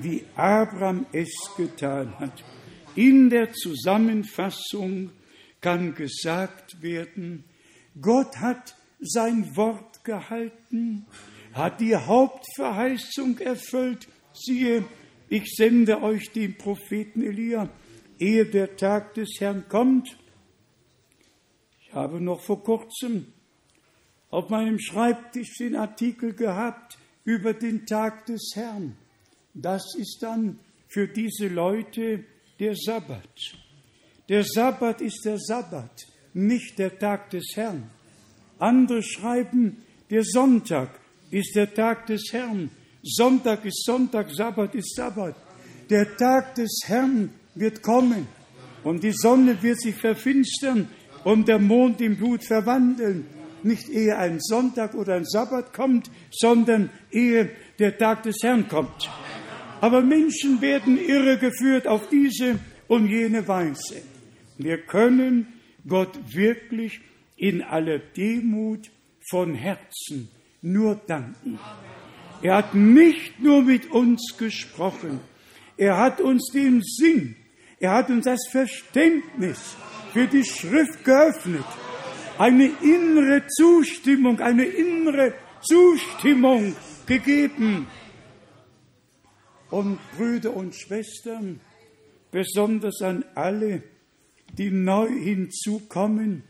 wie Abraham es getan hat. In der Zusammenfassung kann gesagt werden, Gott hat sein Wort gehalten, hat die Hauptverheißung erfüllt. Siehe, ich sende euch den Propheten Elia, ehe der Tag des Herrn kommt. Ich habe noch vor kurzem auf meinem Schreibtisch den Artikel gehabt über den Tag des Herrn. Das ist dann für diese Leute der Sabbat. Der Sabbat ist der Sabbat, nicht der Tag des Herrn. Andere schreiben, der Sonntag ist der Tag des Herrn. Sonntag ist Sonntag, Sabbat ist Sabbat. Der Tag des Herrn wird kommen und die Sonne wird sich verfinstern und der Mond im Blut verwandeln. Nicht ehe ein Sonntag oder ein Sabbat kommt, sondern ehe der Tag des Herrn kommt. Aber Menschen werden irregeführt auf diese und jene Weise. Wir können Gott wirklich in aller Demut von Herzen nur danken. Er hat nicht nur mit uns gesprochen, er hat uns den Sinn, er hat uns das Verständnis für die Schrift geöffnet. Eine innere Zustimmung, eine innere Zustimmung gegeben. Und Brüder und Schwestern, besonders an alle, die neu hinzukommen,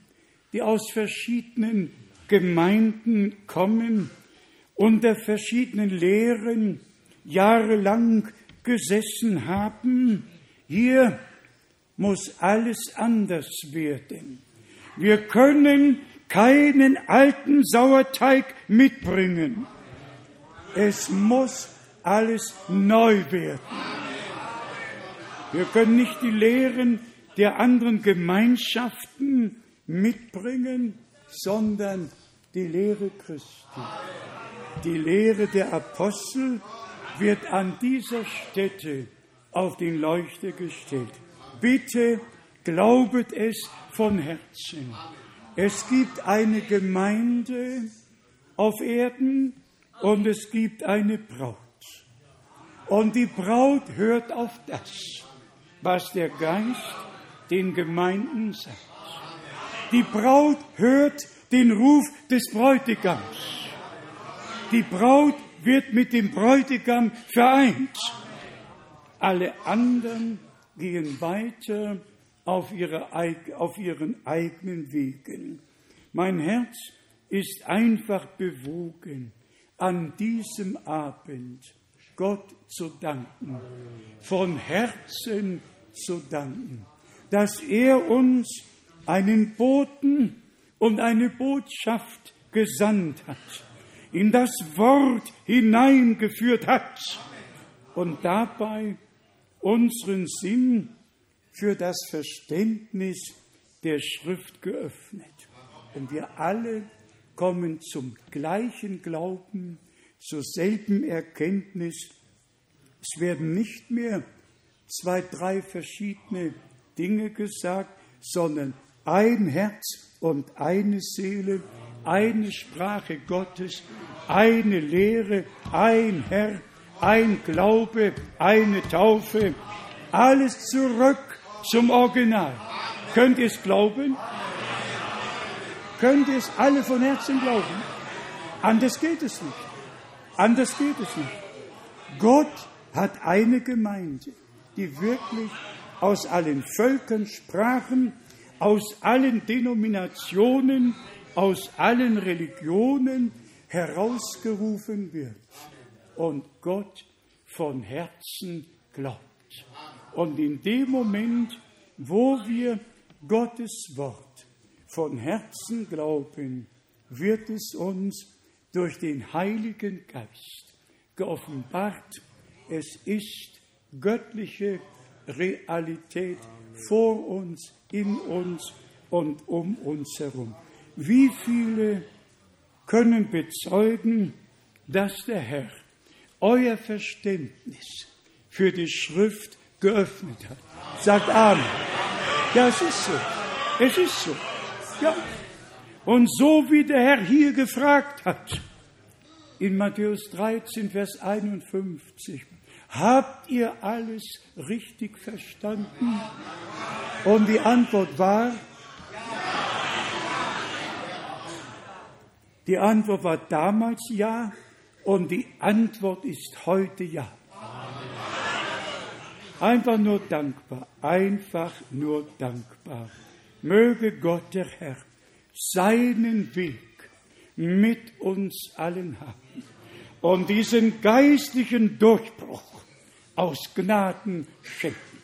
die aus verschiedenen Gemeinden kommen, unter verschiedenen Lehren jahrelang gesessen haben. Hier muss alles anders werden. Wir können keinen alten Sauerteig mitbringen. Es muss alles neu werden. Wir können nicht die Lehren der anderen Gemeinschaften mitbringen, sondern die Lehre Christi. Die Lehre der Apostel wird an dieser Stätte auf den Leuchter gestellt. Bitte glaubet es von Herzen. Es gibt eine Gemeinde auf Erden und es gibt eine Braut. Und die Braut hört auf das, was der Geist den Gemeinden sagt. Die Braut hört den Ruf des Bräutigams. Die Braut wird mit dem Bräutigam vereint. Alle anderen gehen weiter auf, ihre, auf ihren eigenen Wegen. Mein Herz ist einfach bewogen, an diesem Abend Gott zu danken, von Herzen zu danken, dass er uns einen Boten und eine Botschaft gesandt hat, in das Wort hineingeführt hat und dabei unseren Sinn für das Verständnis der Schrift geöffnet. Und wir alle kommen zum gleichen Glauben, zur selben Erkenntnis. Es werden nicht mehr zwei, drei verschiedene Dinge gesagt, sondern ein Herz und eine Seele, eine Sprache Gottes, eine Lehre, ein Herr, ein Glaube, eine Taufe, alles zurück zum Original. Könnt ihr es glauben? Könnt ihr es alle von Herzen glauben? Anders geht es nicht. Anders geht es nicht. Gott hat eine Gemeinde, die wirklich aus allen Völkern, Sprachen, aus allen Denominationen, aus allen Religionen herausgerufen wird und Gott von Herzen glaubt. Und in dem Moment, wo wir Gottes Wort von Herzen glauben, wird es uns durch den Heiligen Geist geoffenbart. Es ist göttliche Realität vor uns, in uns und um uns herum. Wie viele können bezeugen, dass der Herr euer Verständnis für die Schrift geöffnet hat. Sagt Amen. Ja, es ist so. Es ist so. Ja. Und so wie der Herr hier gefragt hat, in Matthäus 13, Vers 51, habt ihr alles richtig verstanden? Und die Antwort war, die Antwort war damals ja und die Antwort ist heute ja. Einfach nur dankbar, einfach nur dankbar. Möge Gott der Herr seinen Weg mit uns allen haben und diesen geistlichen Durchbruch aus Gnaden schenken,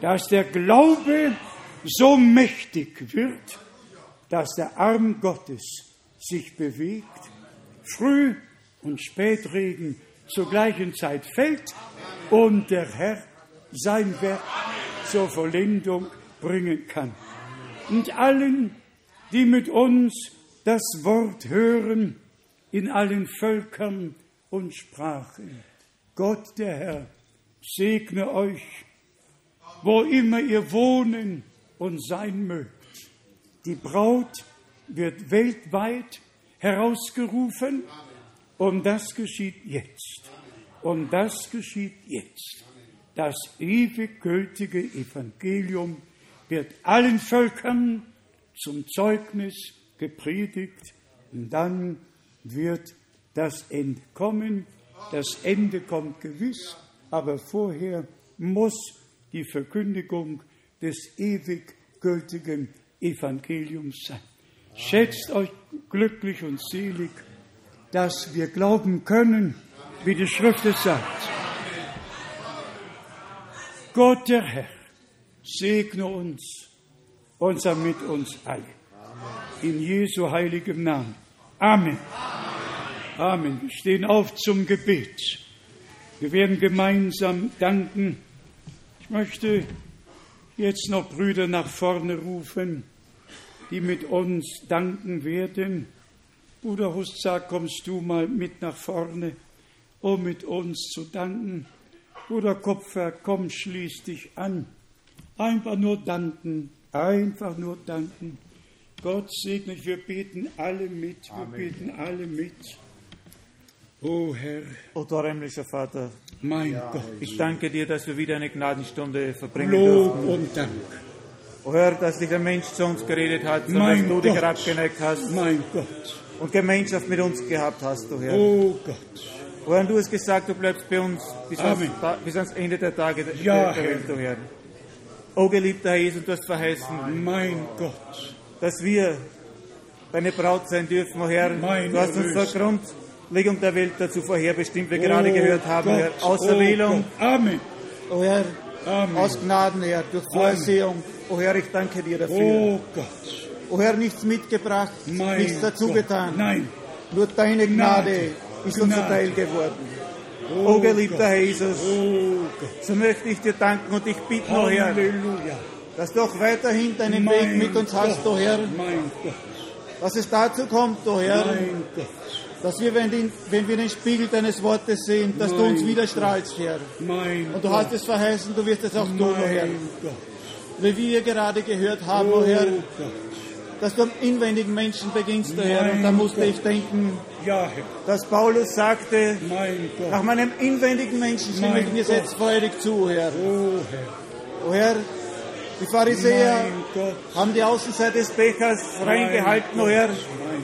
dass der Glaube so mächtig wird, dass der Arm Gottes sich bewegt, früh und Spätregen zur gleichen Zeit fällt und der Herr sein Werk zur Vollendung bringen kann. Und allen, die mit uns das Wort hören, in allen Völkern und Sprachen. Gott der Herr segne euch, wo immer ihr wohnen und sein mögt. Die Braut wird weltweit herausgerufen und das geschieht jetzt. Und das geschieht jetzt. Das ewig gültige Evangelium wird allen Völkern zum Zeugnis gepredigt und dann wird das Ende kommen. Das Ende kommt gewiss, aber vorher muss die Verkündigung des ewig gültigen Evangeliums sein. Schätzt euch glücklich und selig, dass wir glauben können, wie die Schrift es sagt. Gott der Herr segne uns und sei mit uns alle. In Jesu heiligem Namen. Amen. Amen. Wir stehen auf zum Gebet. Wir werden gemeinsam danken. Ich möchte jetzt noch Brüder nach vorne rufen, die mit uns danken werden. Bruder Huszak, kommst du mal mit nach vorne, um mit uns zu danken. Bruder Kopfer, komm, schließ dich an. Einfach nur danken, einfach nur danken. Gott segne, wir beten alle mit, wir Amen. beten alle mit.
O Herr, o himmlischer Vater, mein ja, Gott, ich danke dir, dass wir wieder eine Gnadenstunde verbringen
Lob dürfen. und Dank.
O Herr, dass dich der Mensch zu uns geredet hat, und dass du Gott, dich herabgeneigt hast.
Mein Gott.
Und Gemeinschaft mit uns gehabt hast,
o
Herr.
O Gott.
O Herr, du hast gesagt, du bleibst bei uns bis, ans, bis ans, Ende der Tage
ja,
der Welt, o Herr. O geliebter Jesus, du hast verheißen,
mein Gott,
dass wir deine Braut sein dürfen, O Herr.
Mein
du hast uns vor Grundlegung der Welt dazu vorherbestimmt, wir
oh
gerade gehört haben,
Gott,
Herr. Auserwählung,
oh Amen.
O Herr,
Amen.
aus Gnaden, Herr, durch Vorsehung. O Herr, ich danke dir dafür.
Oh Gott.
O Herr, nichts mitgebracht,
mein
nichts dazu
Gott.
getan.
Nein.
Nur deine Gnade,
Gnade.
ist unser Teil geworden.
Oh
O geliebter
Gott.
Herr Jesus,
Oh Gott.
so möchte ich dir danken und dich bitten, O Herr, dass du auch weiterhin deinen
Mein
Weg mit uns hast,
Gott.
O Herr,
Mein Gott.
dass es dazu kommt, O Herr,
Mein Gott.
Dass wir, wenn, den, wenn wir den Spiegel deines Wortes sehen, dass du
Mein
uns widerstrahlst, Herr.
Mein
Und du
Gott.
hast es verheißen, du wirst es auch tun, O Herr.
Mein Gott.
Wie wir gerade gehört haben,
Oh
O Herr,
Gott.
dass du am inwendigen Menschen beginnst, O Herr. Und
Mein
da musste ich denken,
Ja, Herr.
dass Paulus sagte,
Mein
nach meinem inwendigen Menschen stimme ich
Mein
mir jetzt freudig zu, Herr.
Oh Herr.
O Herr, die Pharisäer haben die Außenseite des Bechers reingehalten, o Herr,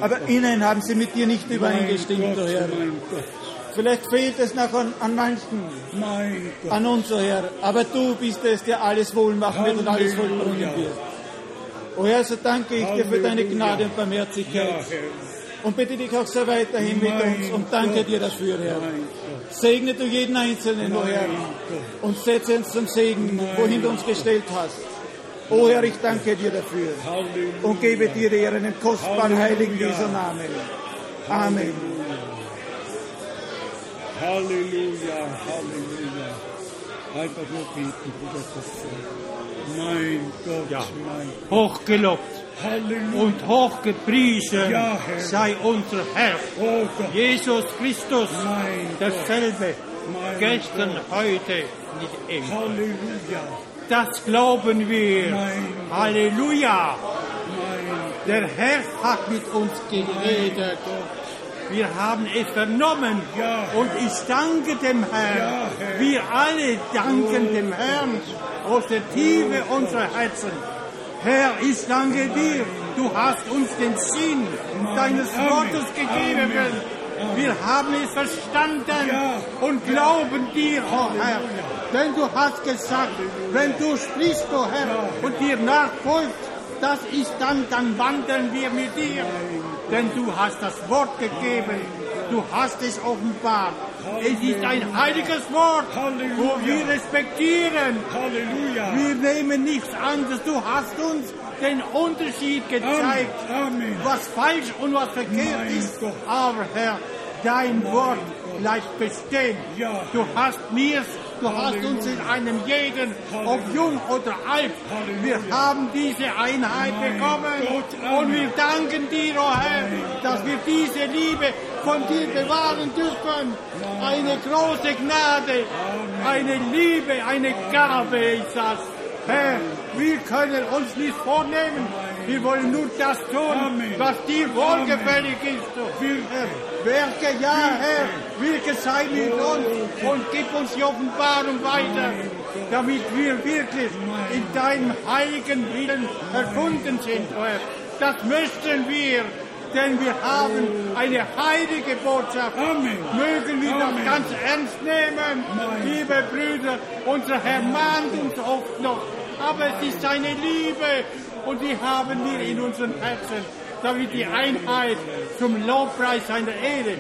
aber innen haben sie mit dir nicht übereingestimmt, o
Gott,
Herr. Vielleicht fehlt es noch an, an manchen, an uns, o Herr, aber du bist es, der alles wohl machen wird und alles vollbringen wird. O Herr, so danke ich dir für deine. Gnade und Barmherzigkeit. Und bitte dich auch so weiterhin mit uns und danke dir dafür, Herr. Segne du jeden Einzelnen, o Herr, und setze uns zum Segen, wohin du uns gestellt hast. O Herr, ich danke dir dafür. Und gebe dir die Ehre in dem kostbaren. Heiligen Jesu Namen. Amen.
Halleluja, Halleluja. Einfach nur beten, Bruder Christian. Mein Gott,
Ja.
mein
Hochgelobt
Halleluja.
und hochgepriesen
Ja,
sei unser Herr,
oh Gott,
Jesus Christus,
mein Gott.
derselbe,
Mein
gestern,
Gott.
heute, nicht ewig.
Halleluja,
Das glauben wir. Halleluja. Der Herr hat mit uns geredet. Wir haben es vernommen. Und ich danke dem Herrn. Wir alle danken dem Herrn aus der Tiefe unserer Herzen. Herr, ich danke dir. Du hast uns den Sinn deines. Wortes gegeben. Wir haben es verstanden und glauben dir, oh Herr. Denn du hast gesagt, wenn du sprichst, oh Herr, und dir nachfolgst, das ist dann, dann wandeln wir mit dir. Denn du hast das Wort gegeben, du hast es offenbart. Es ist ein heiliges Wort, wo wir respektieren.
Halleluja.
Wir nehmen nichts anderes. Du hast uns den Unterschied gezeigt,
Amen.
was falsch und was verkehrt
Mein
ist.
Gott.
Aber Herr, dein Wort bleibt bestehen.
Ja.
Du hast mir's, du hast uns in einem jeden, ob jung oder alt. Wir haben diese Einheit bekommen und wir danken dir, oh Herr, dass wir diese Liebe von dir bewahren dürfen. Eine große Gnade, eine Liebe, eine Gabe ist das. Herr, wir können uns nicht vornehmen. Wir wollen nur das tun,
Amen.
was dir wohlgefällig ist. Herr, Werke, ja, Herr, wirke sei mit uns und gib uns die Offenbarung weiter, damit wir wirklich in deinem heiligen Willen erfunden sind, oh Herr. Das möchten wir, denn wir haben eine heilige Botschaft.
Amen.
Mögen wir
Amen.
das ganz ernst nehmen,
Mein
liebe Brüder. Unser Herr mahnt uns oft noch, aber es ist seine Liebe und die haben wir in unseren Herzen, damit die Einheit zum Lobpreis seiner Ehre.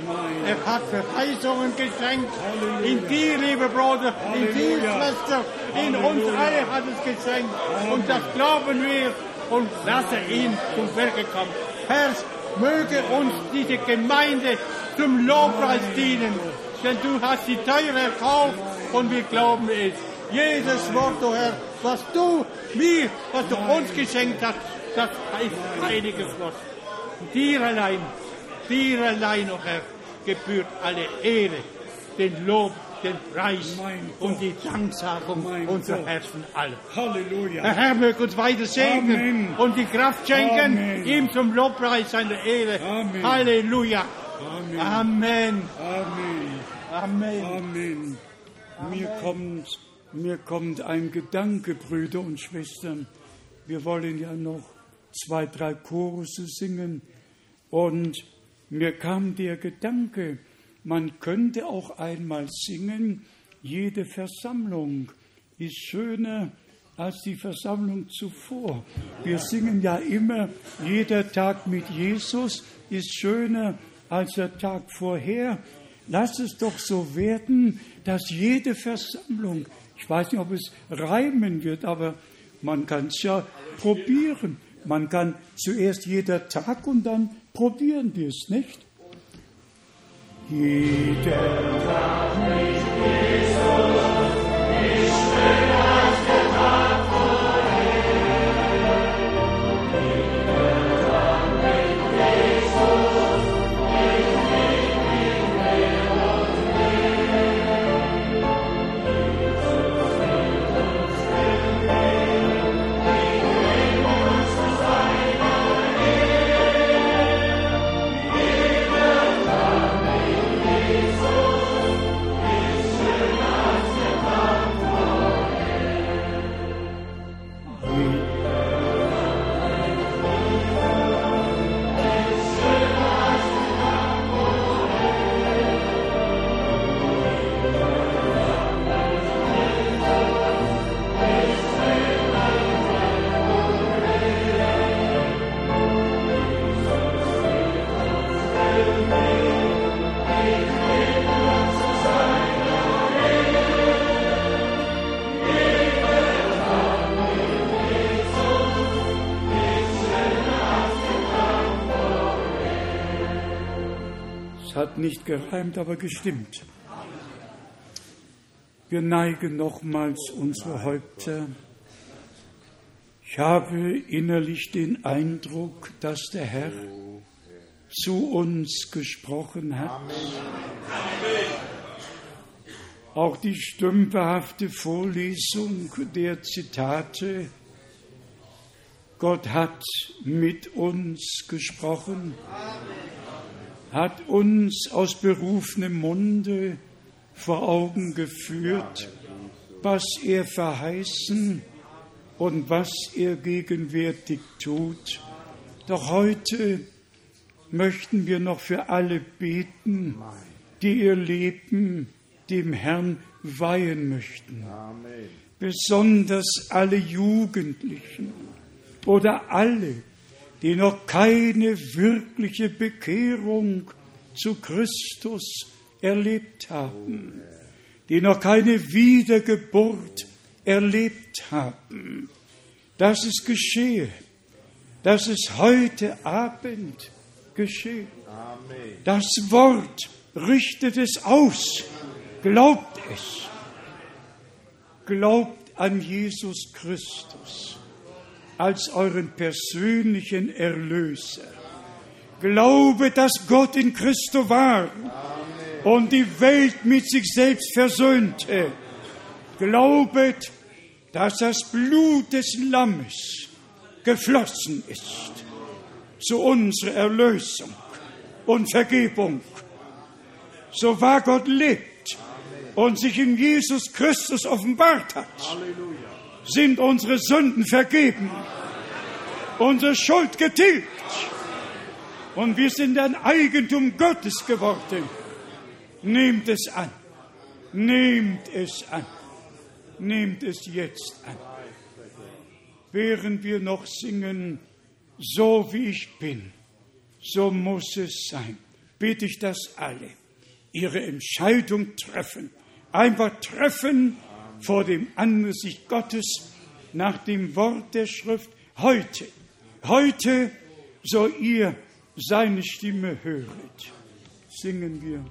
Er hat Verheißungen geschenkt in dir, liebe Bruder, in dir. Schwester, in uns alle hat es geschenkt und das glauben wir und lasse ihn zum Werke kommen. Herr, möge uns diese Gemeinde zum Lobpreis dienen, denn du hast sie teuer erkauft und wir glauben es. Jedes Wort, o Herr, was du mir, was du uns geschenkt hast, das ist heiliges Wort. Dir allein, dir allein, o Herr, gebührt alle Ehre, den Lob, den Preis
Mein
und die Danksagung
Mein
unserer
Gott.
Herzen alle.
Halleluja.
Der Herr möge uns weiter segnen
Amen.
und die Kraft schenken,
Amen.
ihm zum Lobpreis seiner Ehre.
Amen.
Halleluja.
Amen.
Amen.
Amen.
Amen.
Amen. Mir kommt, mir kommt ein Gedanke, Brüder und Schwestern. Wir wollen ja noch zwei, drei Chorusse singen. Und mir kam der Gedanke, man könnte auch einmal singen, jede Versammlung ist schöner als die Versammlung zuvor. Wir singen ja immer, jeder Tag mit Jesus ist schöner als der Tag vorher. Lass es doch so werden, dass jede Versammlung, ich weiß nicht, ob es reimen wird, aber man kann es ja probieren. Man kann zuerst jeder Tag und dann probieren wir es, nicht? Jeder Tag mit nicht gereimt, aber gestimmt. Wir neigen nochmals unsere Häupter. Ich habe innerlich den Eindruck, dass der Herr zu uns gesprochen hat. Auch die stümperhafte Vorlesung der Zitate. Gott hat mit uns gesprochen. Amen hat uns aus berufenem Munde vor Augen geführt, was er verheißen und was er gegenwärtig tut. Doch heute möchten wir noch für alle beten, die ihr Leben dem Herrn weihen möchten. Besonders alle Jugendlichen oder alle, die noch keine wirkliche Bekehrung zu Christus erlebt haben, die noch keine Wiedergeburt erlebt haben, dass es geschehe, dass es heute Abend geschehe. Das Wort richtet es aus, glaubt es, glaubt an Jesus Christus als euren persönlichen Erlöser. Glaube, dass Gott in Christo war und die Welt mit sich selbst versöhnte. Glaubet, dass das Blut des Lammes geflossen ist zu unserer Erlösung und Vergebung. So wahr Gott lebt und sich in Jesus Christus offenbart hat. Halleluja sind unsere Sünden vergeben, unsere Schuld getilgt und wir sind ein Eigentum Gottes geworden. Nehmt es an, nehmt es an, nehmt es jetzt an. Während wir noch singen, so wie ich bin, so muss es sein, bitte ich, dass alle ihre Entscheidung treffen, einfach treffen, vor dem Angesicht Gottes nach dem Wort der Schrift heute, heute so ihr seine Stimme höret. Singen wir.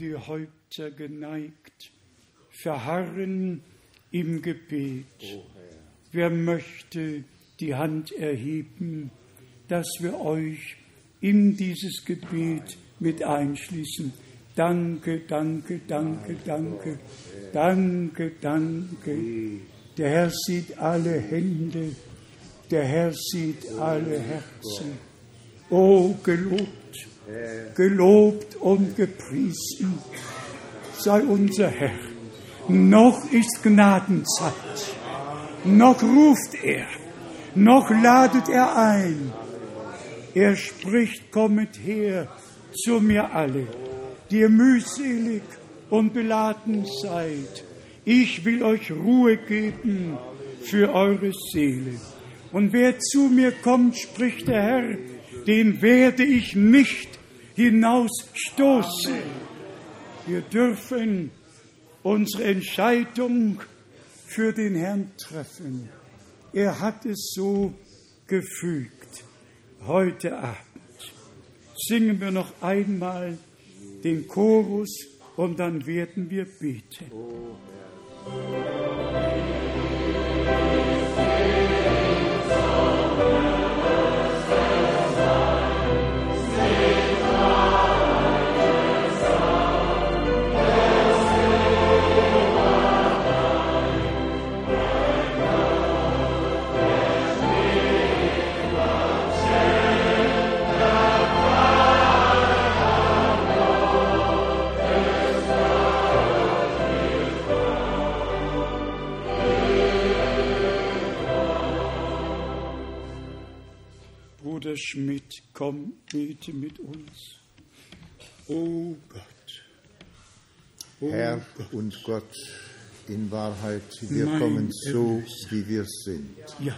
Häupter geneigt, verharren im Gebet. Wer möchte die Hand erheben, dass wir euch in dieses Gebet mit einschließen. Danke, danke, danke, danke, danke, danke. Der Herr sieht alle Hände, der Herr sieht alle Herzen. Oh, gelobt, gelobt und gepriesen sei unser Herr. Noch ist Gnadenzeit, noch ruft er, noch ladet er ein. Er spricht, kommet her zu mir alle, die ihr mühselig und beladen seid. Ich will euch Ruhe geben für eure Seele. Und wer zu mir kommt, spricht der Herr, den werde ich nicht hinausstoßen. Wir dürfen unsere Entscheidung für den Herrn treffen. Er hat es so gefügt. Heute Abend singen wir noch einmal den Chorus und dann werden wir beten. Oh, Bruder Schmidt, komm, bete mit uns. Oh Gott.
Oh Herr Gott. und Gott, in Wahrheit, wir mein kommen so, wie wir sind. Ja.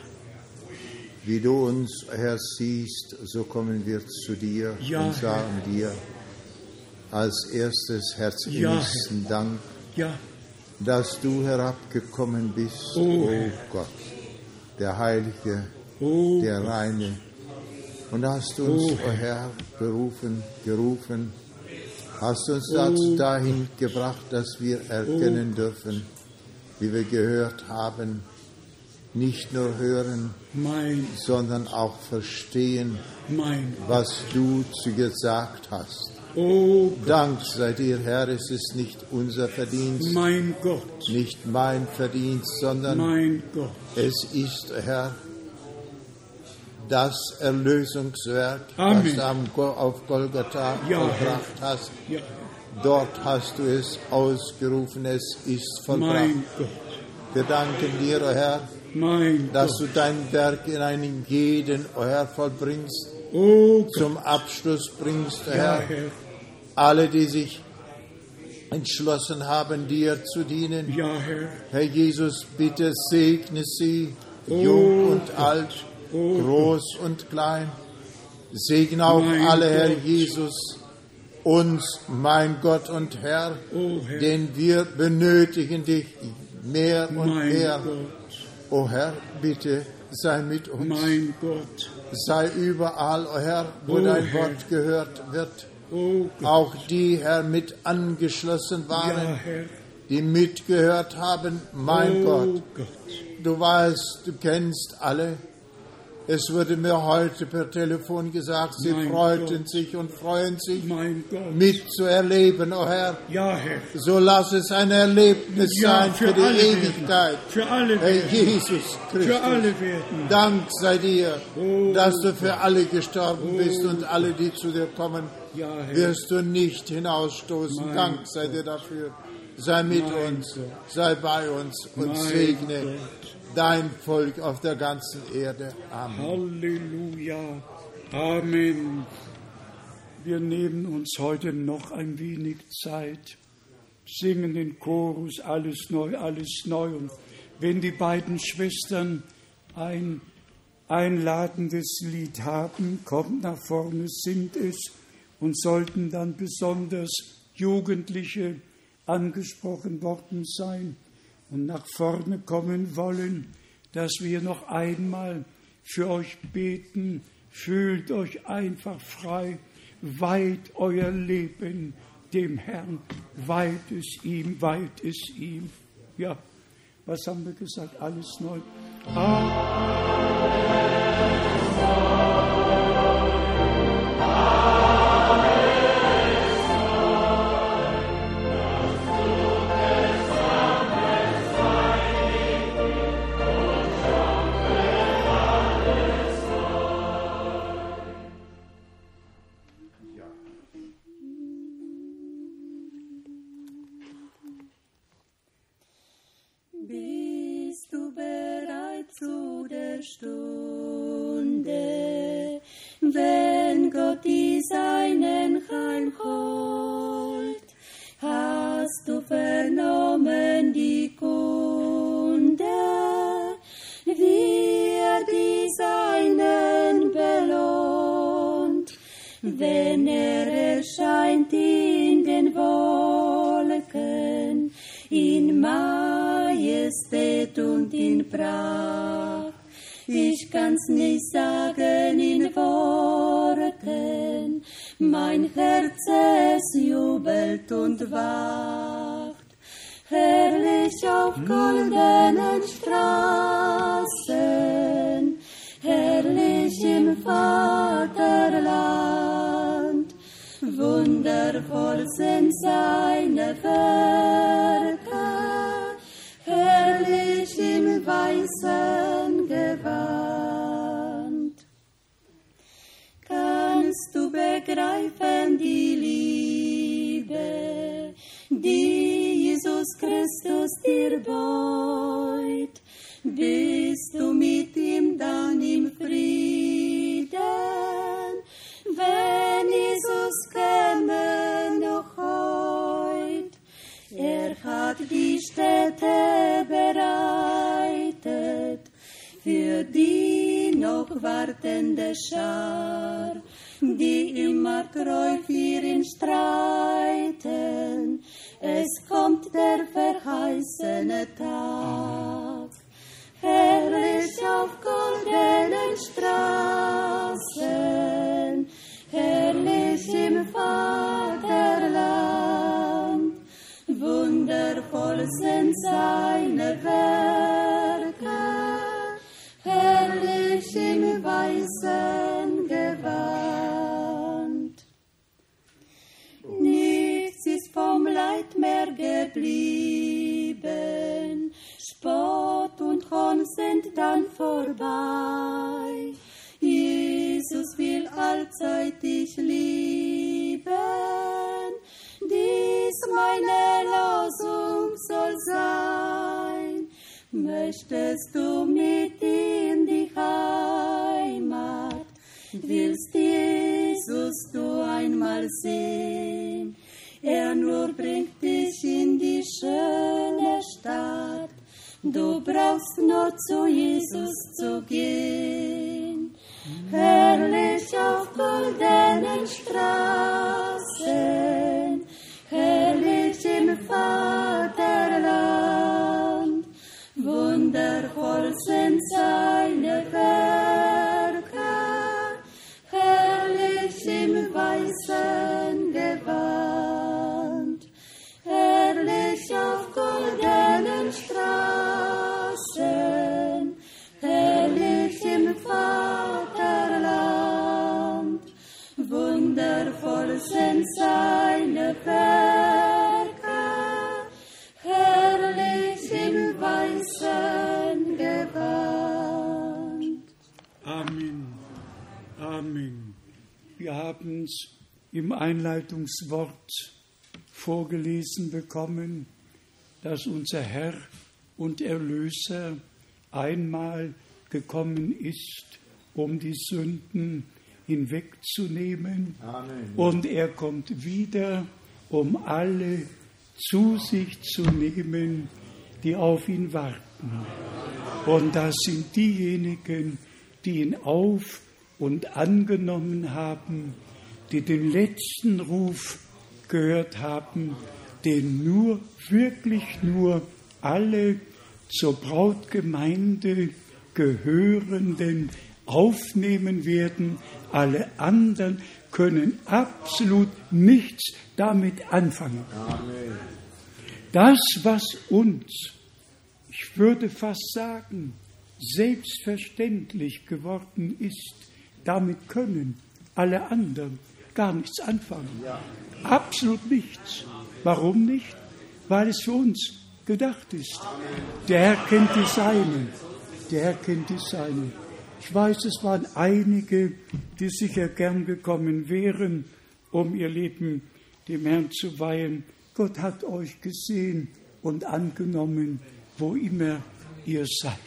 Wie du uns, Herr, siehst, so kommen wir zu dir ja, und sagen Herr. dir als erstes herzlichen ja, Dank, ja. dass du herabgekommen bist, oh, oh Gott, der Heilige, oh, der Reine, und hast uns, oh, oh Herr, berufen, gerufen, hast uns oh, dahin gebracht, dass wir erkennen oh, dürfen, wie wir gehört haben, nicht nur hören, mein, sondern auch verstehen, mein, was du zu gesagt hast. Oh Dank sei dir, Herr, es ist nicht unser Verdienst,
mein Gott,
nicht mein Verdienst, sondern
mein Gott.
es ist, Herr, das Erlösungswerk, Amen. das du auf Golgatha ja, vollbracht hast. Ja. Dort hast du es ausgerufen, es ist vollbracht. Wir danken dir, o oh Herr, mein dass Gott. du dein Werk in einen jeden, o oh Herr, vollbringst, oh zum Abschluss bringst, o oh ja, Herr. Alle, die sich entschlossen haben, dir zu dienen. Ja, Herr. Herr Jesus, bitte segne sie, jung und alt groß und klein. Segne auch alle, Herr Jesus, uns, mein Gott und Herr, oh denn wir benötigen dich mehr und mehr. O oh Herr, bitte sei mit uns.
Mein Gott.
Sei überall, o oh Herr, wo oh dein Herr. Wort gehört wird. Oh auch die, Herr, mit angeschlossen waren, ja, die mitgehört haben, mein Gott. Gott. Du weißt, du kennst alle. Es wurde mir heute per Telefon gesagt, Sie mein freuten Gott. sich und freuen sich, mitzuerleben, o oh Herr. Ja, Herr. So lass es ein Erlebnis ja, sein für, für die Ewigkeit.
Werden. Für alle
Herr werden. Jesus Christus.
Für alle werden.
Dank sei dir, oh, dass du für alle gestorben oh, bist und alle, die zu dir kommen, ja, wirst du nicht hinausstoßen. Mein Dank sei dir dafür. Sei mit mein uns, Gott. sei bei uns und mein segne. Dein Volk auf der ganzen Erde. Amen.
Halleluja. Amen. Wir nehmen uns heute noch ein wenig Zeit, singen den Chorus, alles neu, alles neu. Und wenn die beiden Schwestern ein einladendes Lied haben, kommt nach vorne, singt es und sollten dann besonders Jugendliche angesprochen worden sein und nach vorne kommen wollen, dass wir noch einmal für euch beten. Fühlt euch einfach frei, weiht euer Leben dem Herrn, weiht es ihm, weiht es ihm. Ja, was haben wir gesagt? Alles neu. Amen.
Heimholt. Hast du vernommen die Kunde, wie er die Seinen belohnt, wenn er erscheint in den Wolken, in Majestät und in Pracht. Ich kann's nicht sagen in Worten, mein Herz es jubelt und wacht. Herrlich auf goldenen Straßen, herrlich im Vaterland, wundervoll sind seine Werke, herrlich im weißen Du begreifen die Liebe, die Jesus Christus dir beut? Bist du mit ihm dann im Frieden, wenn Jesus käme noch heut? Er hat die Städte bereitet für die noch wartende Schar, die immer treu für ihn streiten. Es kommt der verheißene Tag. Herrlich auf goldenen Straßen, herrlich im Vaterland, wundervoll sind seine Werke, herrlich im weißen geblieben, Spott und Hohn sind dann vorbei. Jesus will allzeit dich lieben, dies meine Losung soll sein. Möchtest du mit in die Heimat, willst Jesus du einmal sehen, er nur bringt dich in die schöne Stadt, du brauchst nur zu Jesus zu gehen. Herrlich auf goldenen Straßen, herrlich im Vaterland, wundervoll sind seine Werke,
Wir haben es im Einleitungswort vorgelesen bekommen, dass unser Herr und Erlöser einmal gekommen ist, um die Sünden hinwegzunehmen.
Amen.
Und er kommt wieder, um alle zu sich zu nehmen, die auf ihn warten. Und das sind diejenigen, die ihn auf und angenommen haben, die den letzten Ruf gehört haben, den nur, wirklich nur alle zur Brautgemeinde gehörenden aufnehmen werden. Alle anderen können absolut nichts damit anfangen. Das, was uns, ich würde fast sagen, selbstverständlich geworden ist, damit können alle anderen gar nichts anfangen. Absolut nichts. Warum nicht? Weil es für uns gedacht ist. Der Herr kennt die Seinen. Der Herr kennt die Seinen. Ich weiß, es waren einige, die sicher gern gekommen wären, um ihr Leben dem Herrn zu weihen. Gott hat euch gesehen und angenommen, wo immer ihr seid.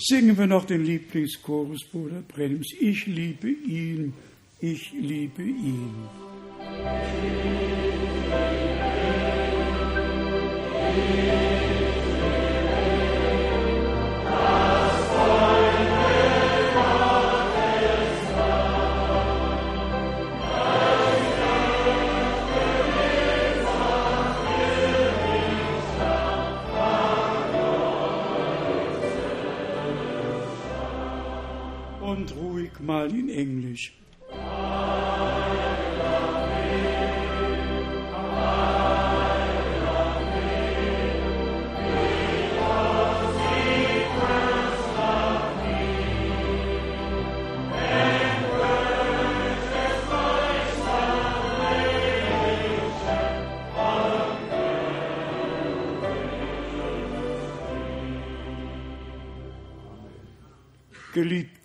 Singen wir noch den Lieblingschorus, Bruder Brennims. Ich liebe ihn, ich liebe ihn. mal Marlene em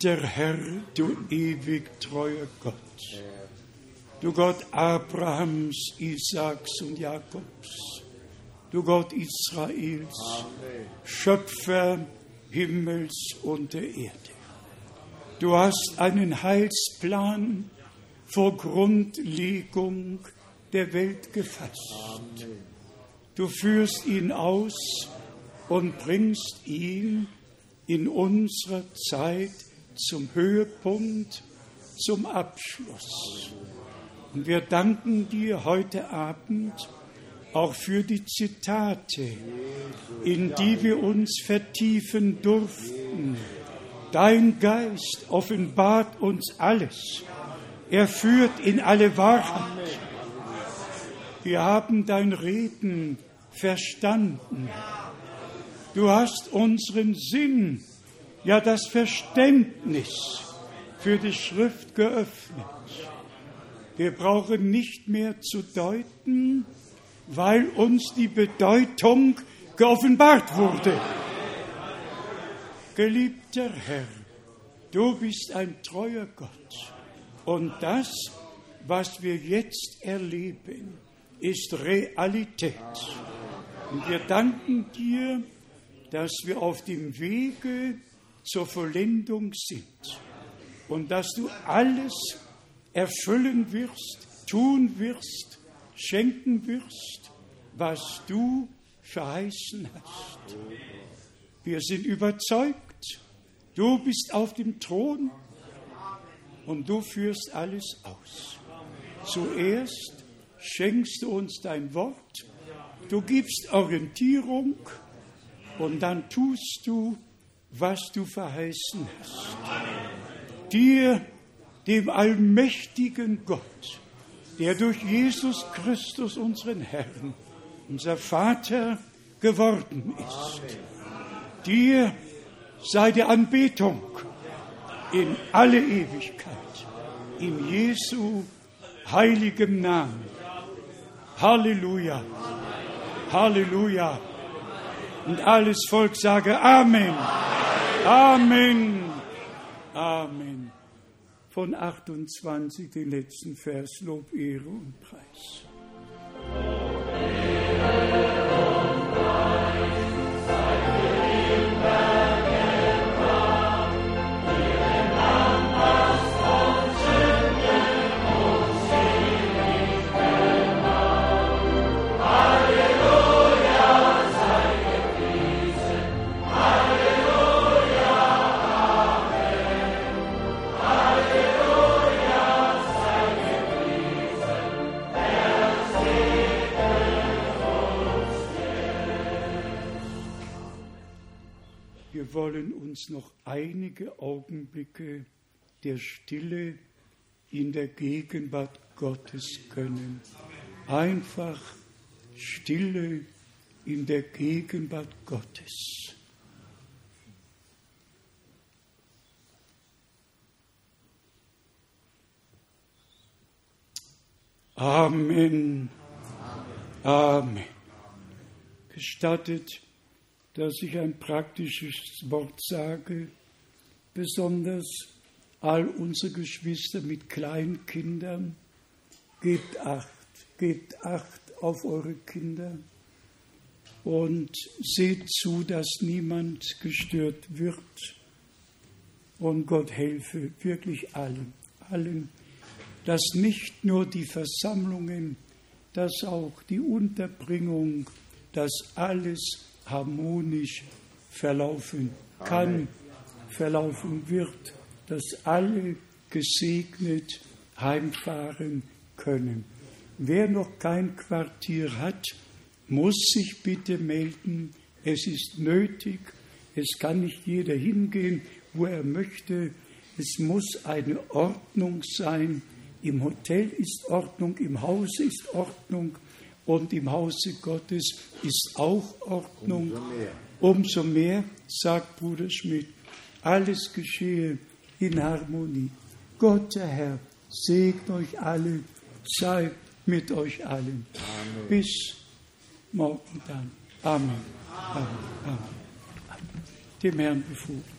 Geliebter Herr, du ewig treuer Gott, du Gott Abrahams, Isaaks und Jakobs, du Gott Israels, Schöpfer Himmels und der Erde. Du hast einen Heilsplan vor Grundlegung der Welt gefasst. Du führst ihn aus und bringst ihn in unserer Zeit zum Höhepunkt, zum Abschluss. Und wir danken dir heute Abend auch für die Zitate, in die wir uns vertiefen durften. Dein Geist offenbart uns alles. Er führt in alle Wahrheit. Wir haben dein Reden verstanden. Du hast unseren Sinn, ja das Verständnis für die Schrift geöffnet. Wir brauchen nicht mehr zu deuten, weil uns die Bedeutung geoffenbart wurde. Geliebter Herr, du bist ein treuer Gott und das, was wir jetzt erleben, ist Realität. Und wir danken dir, dass wir auf dem Wege zur Vollendung sind und dass du alles erfüllen wirst, tun wirst, schenken wirst, was du verheißen hast. Wir sind überzeugt, du bist auf dem Thron und du führst alles aus. Zuerst schenkst du uns dein Wort, du gibst Orientierung, und dann tust du, was du verheißen hast. Dir, dem allmächtigen Gott, der durch Jesus Christus, unseren Herrn, unser Vater geworden ist. Dir sei die Anbetung in alle Ewigkeit, in Jesu heiligem Namen. Halleluja, Halleluja. Und alles Volk sage Amen. Amen. Amen. Von 28, den letzten Vers, Lob, Ehre und Preis. Wollen uns noch einige Augenblicke der Stille in der Gegenwart Gottes gönnen. Einfach Stille in der Gegenwart Gottes. Amen. Amen. Gestattet dass ich ein praktisches Wort sage, besonders all unsere Geschwister mit Kleinkindern. Gebt acht, gebt acht auf eure Kinder und seht zu, dass niemand gestört wird Und Gott helfe wirklich allen, allen, dass nicht nur die Versammlungen, dass auch die Unterbringung, dass alles harmonisch verlaufen kann, verlaufen wird, dass alle gesegnet heimfahren können. Wer noch kein Quartier hat, muss sich bitte melden. Es ist nötig. Es kann nicht jeder hingehen, wo er möchte. Es muss eine Ordnung sein. Im Hotel ist Ordnung, im Haus ist Ordnung und im Hause Gottes ist auch Ordnung. Umso mehr, Umso mehr sagt Bruder Schmidt, alles geschehe in Harmonie. Gott, der Herr, segne euch alle, sei mit euch allen. Amen. Bis morgen dann. Amen. Amen. Amen. Dem Herrn befugt.